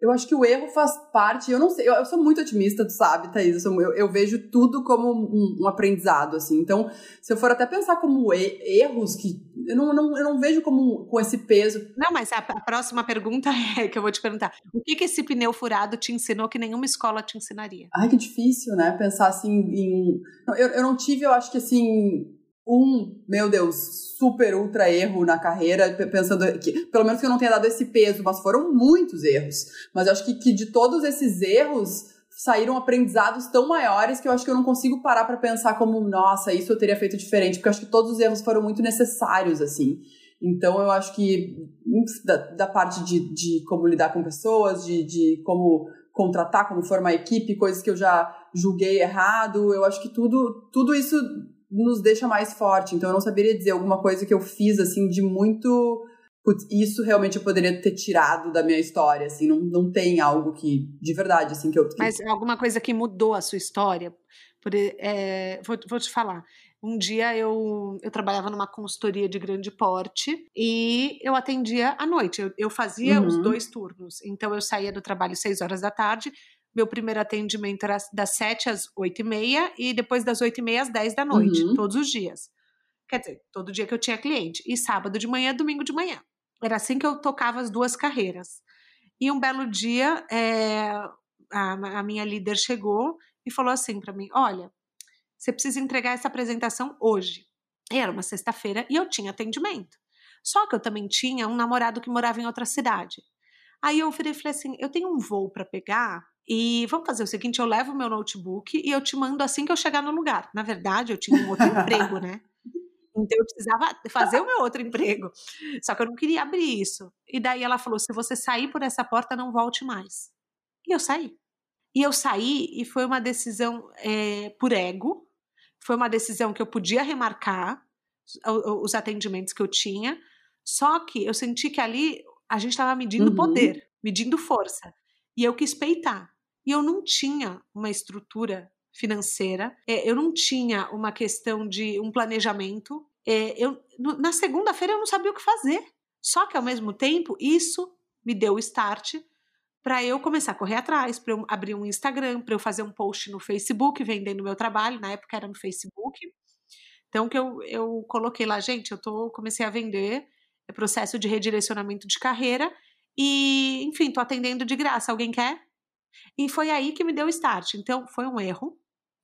Eu acho que o erro faz parte. Eu não sei, eu, eu sou muito otimista, tu sabe, Thaís. Eu, sou, eu, eu vejo tudo como um, um, aprendizado, assim. Então, se eu for até pensar como erros, que eu não, não, eu não vejo como com esse peso. Não, mas a, a, próxima pergunta é que eu vou te perguntar: o que, que esse pneu furado te ensinou que nenhuma escola te ensinaria? Ai, que difícil, né? Pensar assim em. Eu, eu não tive, eu acho que assim um, meu Deus, super ultra erro na carreira, pensando que, pelo menos que eu não tenha dado esse peso, mas foram muitos erros. Mas eu acho que, que de todos esses erros saíram aprendizados tão maiores que eu acho que eu não consigo parar para pensar como, nossa, isso eu teria feito diferente, porque eu acho que todos os erros foram muito necessários, assim. Então eu acho que da, da parte de, de como lidar com pessoas, de, de como contratar, como formar equipe, coisas que eu já julguei errado, eu acho que tudo, tudo isso nos deixa mais forte. Então eu não saberia dizer alguma coisa que eu fiz assim de muito Putz, isso realmente eu poderia ter tirado da minha história, assim, não, não tem algo que, de verdade, assim, que eu... Que... Mas alguma coisa que mudou a sua história? Por, é, vou, vou te falar, um dia eu, eu trabalhava numa consultoria de grande porte e eu atendia à noite, eu, eu fazia uhum. os dois turnos, então eu saía do trabalho às seis horas da tarde, meu primeiro atendimento era das 7 às 8 e meia e depois das 8 e meia às 10 da noite, uhum. todos os dias. Quer dizer, todo dia que eu tinha cliente. E sábado de manhã, domingo de manhã. Era assim que eu tocava as duas carreiras. E um belo dia, é, a, a minha líder chegou e falou assim para mim: Olha, você precisa entregar essa apresentação hoje. Era uma sexta-feira e eu tinha atendimento. Só que eu também tinha um namorado que morava em outra cidade. Aí eu virei e falei assim: eu tenho um voo para pegar E vamos fazer o seguinte: eu levo o meu notebook e eu te mando assim que eu chegar no lugar. Na verdade, eu tinha um outro emprego, né? Então eu precisava fazer o meu outro emprego. Só que eu não queria abrir isso. E daí ela falou: se você sair por essa porta, não volte mais. E eu saí. E eu saí e foi uma decisão é, por ego. Foi uma decisão que eu podia remarcar os atendimentos que eu tinha. Só que eu senti que ali a gente estava medindo uhum. poder, medindo força. E eu quis peitar. E eu não tinha uma estrutura financeira, é, eu não tinha uma questão de um planejamento. É, eu, na segunda-feira eu não sabia o que fazer. Só que ao mesmo tempo, isso me deu o start para eu começar a correr atrás, para eu abrir um Instagram, para eu fazer um post no Facebook vendendo meu trabalho, na época era no Facebook. Então que eu, eu coloquei lá, gente, eu tô comecei a vender, é processo de redirecionamento de carreira e, enfim, tô atendendo de graça. Alguém quer? E foi aí que me deu o start. Então foi um erro.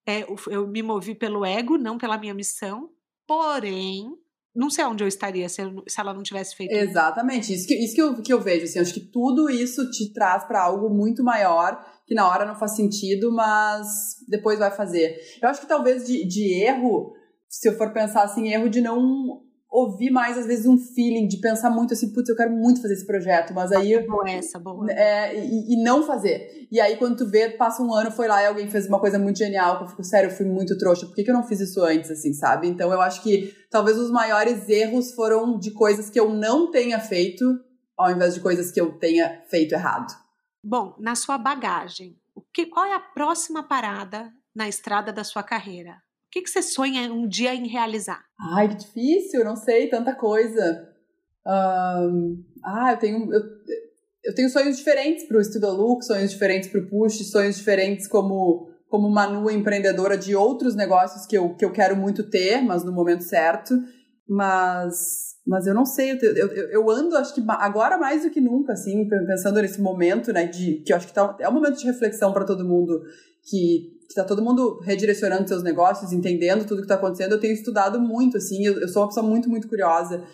É, eu me movi pelo ego, não pela minha missão. Porém, não sei onde eu estaria se, eu, se ela não tivesse feito Exatamente, isso que, isso que, eu, que eu vejo, assim, acho que tudo isso te traz para algo muito maior, que na hora não faz sentido, mas depois vai fazer. Eu acho que talvez de, de erro, se eu for pensar assim, erro de não ouvir mais, às vezes, um feeling de pensar muito assim, putz, eu quero muito fazer esse projeto, mas aí. Boa essa, boa. É, e, e, não fazer. E aí, quando tu vê, passa um ano, foi lá e alguém fez uma coisa muito genial, que eu fico, sério, eu fui muito trouxa, por que, que eu não fiz isso antes, assim, sabe? Então, eu acho que talvez os maiores erros foram de coisas que eu não tenha feito, ao invés de coisas que eu tenha feito errado. Bom, na sua bagagem, o que, qual é a próxima parada na estrada da sua carreira? Que, que você sonha um dia em realizar? Ai, que difícil, não sei, tanta coisa. Um, ah, eu tenho, eu, eu tenho sonhos diferentes para o Estuda Look, sonhos diferentes para o Push, sonhos diferentes como, como Manu, empreendedora de outros negócios que eu, que eu quero muito ter, mas no momento certo. Mas, mas eu não sei, eu, eu, eu ando, acho que agora mais do que nunca, assim, pensando nesse momento, né, de, que eu acho que tá, é um momento de reflexão para todo mundo que que tá todo mundo redirecionando seus negócios, entendendo tudo que está acontecendo, eu tenho estudado muito, assim, eu, eu, sou uma pessoa muito, muito curiosa.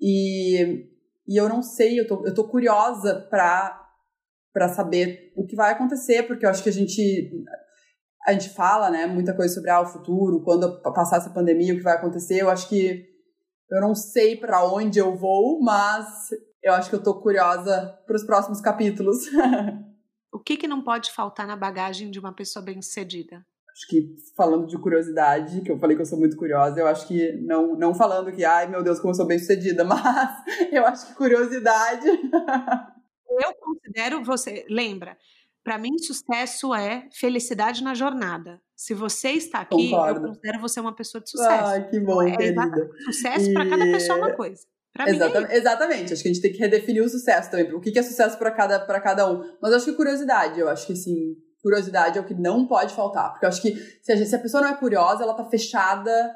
E, e eu não sei, eu tô, eu tô curiosa para saber o que vai acontecer, porque eu acho que a gente a gente fala, né, muita coisa sobre ah, o futuro, quando passar essa pandemia, o que vai acontecer. Eu acho que eu não sei para onde eu vou, mas eu acho que eu tô curiosa para os próximos capítulos. O que, que não pode faltar na bagagem de uma pessoa bem-sucedida? Acho que falando de curiosidade, que eu falei que eu sou muito curiosa, eu acho que não, não falando que, ai meu Deus, como eu sou bem-sucedida, mas eu acho que curiosidade. eu considero você, lembra, para mim sucesso é felicidade na jornada. Se você está aqui, Concordo. eu considero você uma pessoa de sucesso. Ai, que bom, é, querida. Sucesso e... para cada pessoa é uma coisa. Exatamente, mim... exatamente. Acho que a gente tem que redefinir o sucesso também. O que é sucesso para cada, cada um. Mas eu acho que curiosidade, eu acho que assim, curiosidade é o que não pode faltar. Porque eu acho que se a, gente, se a pessoa não é curiosa, ela tá fechada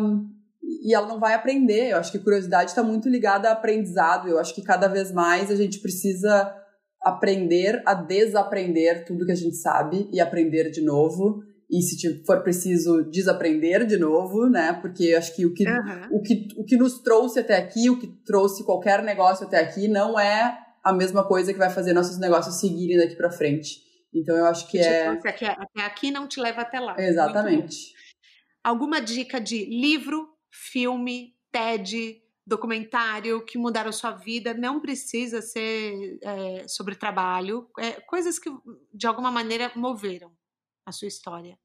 um, e ela não vai aprender. Eu acho que curiosidade está muito ligada a aprendizado. Eu acho que cada vez mais a gente precisa aprender a desaprender tudo que a gente sabe e aprender de novo e se for preciso desaprender de novo, né? Porque acho que o que, uhum. o que o que nos trouxe até aqui, o que trouxe qualquer negócio até aqui, não é a mesma coisa que vai fazer nossos negócios seguirem daqui para frente. Então eu acho que é até aqui não te leva até lá. Exatamente. Alguma dica de livro, filme, TED, documentário que mudaram sua vida? Não precisa ser é, sobre trabalho, é, coisas que de alguma maneira moveram a sua história?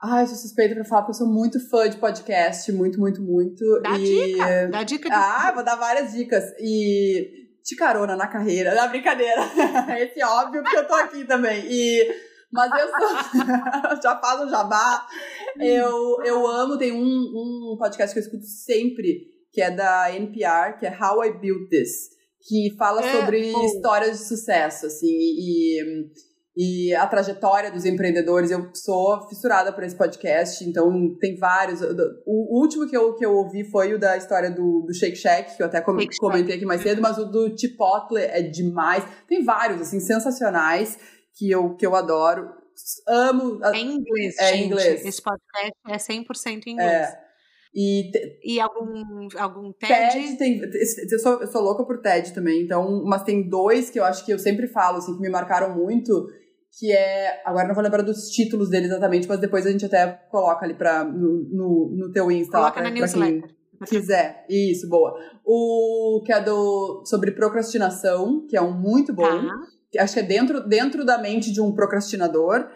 Ah, eu sou suspeita pra falar, porque eu sou muito fã de podcast, muito, muito, muito. Dá e... dica, dá dica. De... Ah, vou dar várias dicas. E de carona na carreira, na brincadeira. Esse é óbvio, porque eu tô aqui também. E... Mas eu sou... já faz um jabá. Eu, eu amo, tem um, um podcast que eu escuto sempre, que é da NPR, que é How I Built This. Que fala é, sobre bom. histórias de sucesso, assim, e e a trajetória dos empreendedores. Eu sou fissurada por esse podcast, então tem vários. O último que eu, que eu ouvi foi o da história do, do Shake Shack, que eu até comentei aqui mais cedo, mas o do Chipotle é demais. Tem vários, assim, sensacionais que eu, que eu adoro. Amo. É em inglês, é gente. inglês. Esse podcast é 100% em inglês. É. E, te... e algum, algum TED? TED tem. Eu sou, eu sou louca por TED também, então, mas tem dois que eu acho que eu sempre falo, assim, que me marcaram muito que é. Agora não vou lembrar dos títulos dele exatamente, mas depois a gente até coloca ali pra, no, no, no teu Insta. Coloca lá, pra, na newsletter. quiser. Isso, boa. O que é do sobre procrastinação, que é um muito bom. Tá. Acho que é dentro, dentro da mente de um procrastinador.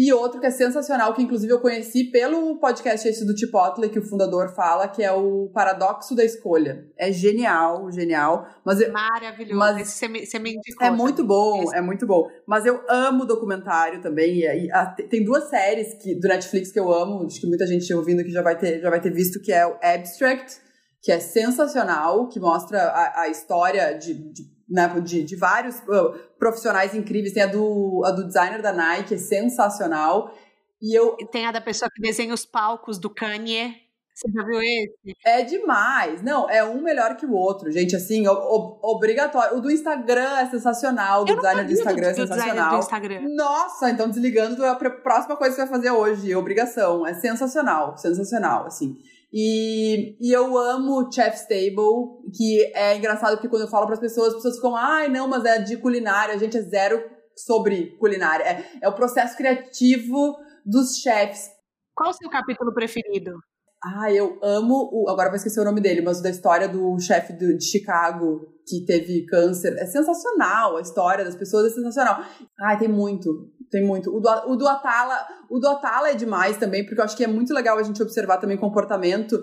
E outro que é sensacional, que inclusive eu conheci pelo podcast esse do Chipotle, que o fundador fala, que é o Paradoxo da Escolha. É genial, genial. Mas eu, Maravilhoso. Mas- Esse você me, você me indicou. é muito bom, Esse- é muito bom. Mas eu amo documentário também. E, aí, a- tem duas séries que, do Netflix que eu amo, acho que muita gente ouvindo aqui já vai ter, já vai ter visto, que é o Abstract, que é sensacional, que mostra a, a história de, de, né, de, de vários uh, profissionais incríveis. Tem a do, a do designer da Nike, é sensacional. E eu tem a da pessoa que desenha os palcos do Kanye. Você já viu esse? É demais. Não, é um melhor que o outro, gente. Assim, o- o- obrigatório. O do Instagram é sensacional, o do designer do Instagram é do designer sensacional. do Instagram. Nossa, então desligando é a pr- próxima coisa que você vai fazer hoje, obrigação. É sensacional, sensacional, assim. E, e eu amo Chef's Table, que é engraçado porque quando eu falo para as pessoas, as pessoas ficam, ai, não, mas é de culinária, a gente é zero sobre culinária. É, é o processo criativo dos chefs. Qual o seu capítulo preferido? Ah, eu amo o. Agora vou esquecer o nome dele, mas o da história do chefe de Chicago que teve câncer. É sensacional, a história das pessoas é sensacional. Ai, tem muito, tem muito. O do, o do Atala, o do Atala é demais também, porque eu acho que é muito legal a gente observar também comportamento.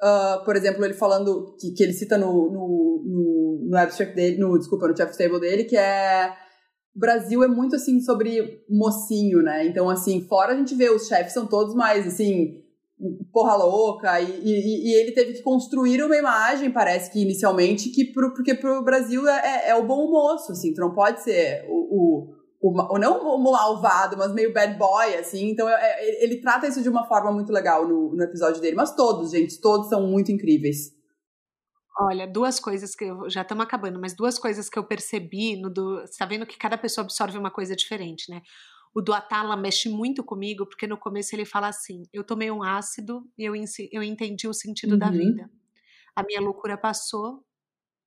Ah, por exemplo, ele falando que, que ele cita no, no, no, no abstract dele, no, desculpa, no chef's table dele, que é Brasil é muito assim sobre mocinho, né? Então, assim, fora a gente vê os chefes são todos mais assim, porra louca, e, e, e ele teve que construir uma imagem, parece que inicialmente, que pro, porque pro Brasil é, é, é o bom moço, assim, tu não pode ser o. o o, não o malvado, mas meio bad boy, assim. Então, é- é- ele trata isso de uma forma muito legal no, no episódio dele. Mas todos, gente, todos são muito incríveis. Olha, duas coisas que eu já estamos acabando, mas duas coisas que eu percebi no do, você tá vendo que cada pessoa absorve uma coisa diferente, né? O do Atala mexe muito comigo, porque no começo ele fala assim: eu tomei um ácido e eu, eu entendi o sentido da Uhum. vida. A minha loucura passou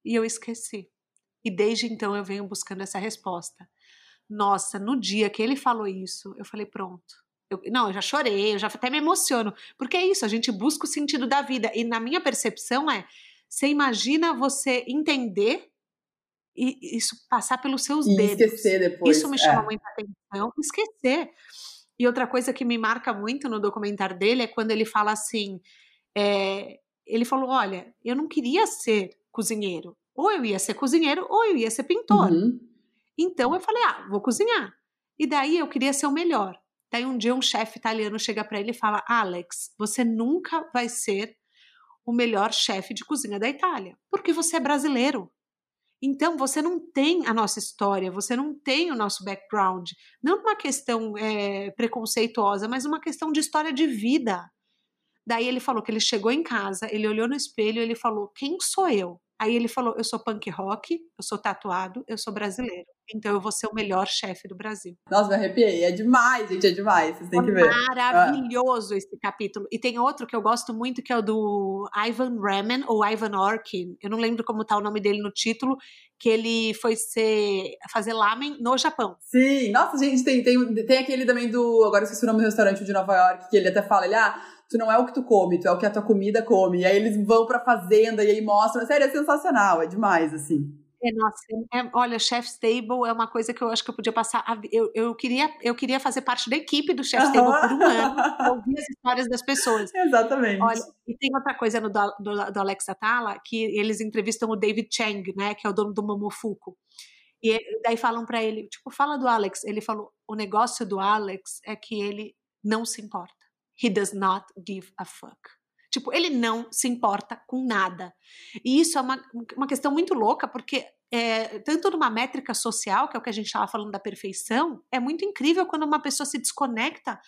e eu esqueci. E desde então eu venho buscando essa resposta. Nossa, no dia que ele falou isso, eu falei: pronto. Eu- não, eu já chorei, eu já até me emociono. Porque é isso, a gente busca o sentido da vida. E na minha percepção é: você imagina você entender e isso passar pelos seus E dedos. esquecer depois. Isso me é. chama muita atenção. Esquecer. E outra coisa que me marca muito no documentário dele é quando ele fala assim: é, ele falou, olha, eu não queria ser cozinheiro. Ou eu ia ser cozinheiro, ou eu ia ser pintor. Uhum. Então eu falei, ah, vou cozinhar. E daí eu queria ser o melhor. Daí um dia um chefe italiano chega para ele e fala: Alex, você nunca vai ser o melhor chefe de cozinha da Itália, porque você é brasileiro. Então você não tem a nossa história, você não tem o nosso background. Não uma questão é, preconceituosa, mas uma questão de história de vida. Daí ele falou que ele chegou em casa, ele olhou no espelho e ele falou: Quem sou eu? Aí ele falou: Eu sou punk rock, eu sou tatuado, eu sou brasileiro. Então eu vou ser o melhor chefe do Brasil. Nossa, me arrepiei. É demais, gente, é demais. Vocês têm que ver. Maravilhoso esse capítulo. E tem outro que eu gosto muito, que é o do Ivan Remen, ou Ivan Orkin. Eu não lembro como tá o nome dele no título, que ele foi ser, fazer lamen no Japão. Sim, nossa, gente, tem, tem, tem aquele também do. Agora eu esqueci o nome do restaurante de Nova York, que ele até fala, ele, ah, tu não é o que tu come, tu é o que a tua comida come. E aí eles vão pra fazenda e aí mostram. Sério, é sensacional, é demais, assim. É, nossa, é- olha, Chef's Table é uma coisa que eu acho que eu podia passar. a eu, eu, queria, eu queria fazer parte da equipe do Chef's Table por um ano, pra ouvir as histórias das pessoas. Exatamente. Olha, e tem outra coisa no do, do, do Alex Atala, que eles entrevistam o David Chang, né, que é o dono do Momofuku. E daí falam pra ele, tipo, fala do Alex. Ele falou, o negócio do Alex é que ele não se importa. He does not give a fuck. Tipo, ele não se importa com nada. E isso é uma, uma questão muito louca, porque é, tanto numa métrica social, que é o que a gente estava falando da perfeição, é muito incrível quando uma pessoa se desconecta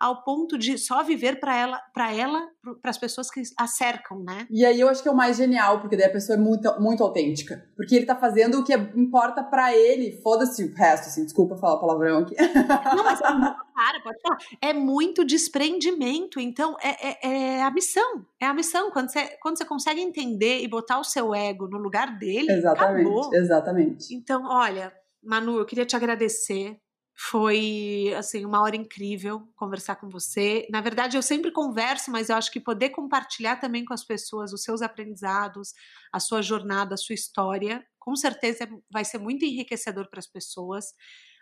ao ponto de só viver para ela, para ela, para as pessoas que a cercam, né? E aí eu acho que é o mais genial, porque daí a pessoa é muito, muito autêntica. Porque ele tá fazendo o que importa pra ele. Foda-se o resto, assim. Desculpa falar palavrão aqui. Não, mas é, para, pode falar. É muito desprendimento. Então, é, é, é, a missão. É a missão. Quando você, quando você consegue entender e botar o seu ego no lugar dele, Exatamente, acabou. exatamente. Então, olha, Manu, eu queria te agradecer. Foi assim uma hora incrível conversar com você. Na verdade, eu sempre converso, mas eu acho que poder compartilhar também com as pessoas os seus aprendizados, a sua jornada, a sua história, com certeza vai ser muito enriquecedor para as pessoas.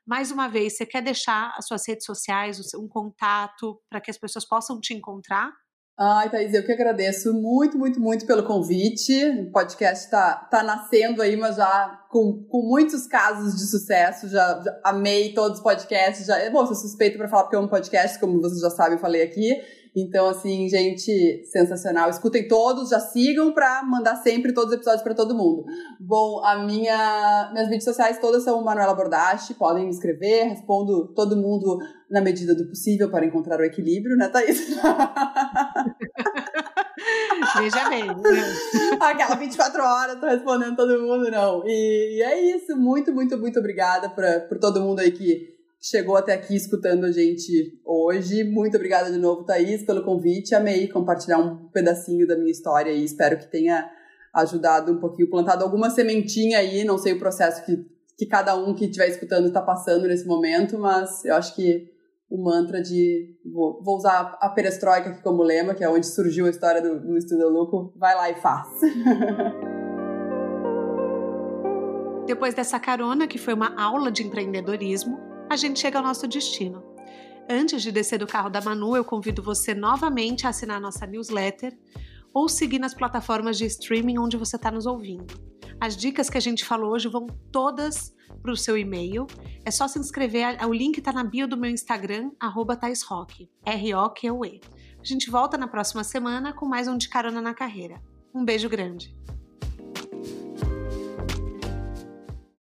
Mais uma vez, você quer deixar as suas redes sociais, um contato para que as pessoas possam te encontrar? Ai, Thaís, eu que agradeço muito, muito, muito pelo convite. O podcast está tá nascendo aí, mas já com, com muitos casos de sucesso. Já, já amei todos os podcasts. Já, bom, sou suspeita para falar porque é um podcast, como vocês já sabem, eu falei aqui. Então, assim, gente, sensacional. Escutem todos, já sigam para mandar sempre todos os episódios para todo mundo. Bom, a minha, minhas mídias sociais todas são Manuela Bordache, podem me escrever, respondo todo mundo na medida do possível para encontrar o equilíbrio, né, Thaís? Veja bem. Aquela 24 horas, tô respondendo todo mundo, não. E, e é isso, muito, muito, muito obrigada pra, por todo mundo aí que chegou até aqui escutando a gente hoje. Muito obrigada de novo, Thaís, pelo convite. Amei compartilhar um pedacinho da minha história e espero que tenha ajudado um pouquinho, plantado alguma sementinha aí. Não sei o processo que, que cada um que estiver escutando está passando nesse momento, mas eu acho que o mantra de vou, vou, usar a perestroika aqui como lema, que é onde surgiu a história do, do Estudo Louco, vai lá e faz. Depois dessa carona, que foi uma aula de empreendedorismo, a gente chega ao nosso destino. Antes de descer do carro da Manu, eu convido você novamente a assinar nossa newsletter ou seguir nas plataformas de streaming onde você está nos ouvindo. As dicas que a gente falou hoje vão todas para o seu e-mail. É só se inscrever, o link está na bio do meu Instagram, arroba R-O-Q-U-E. A gente volta na próxima semana com mais um De Carona na Carreira. Um beijo grande!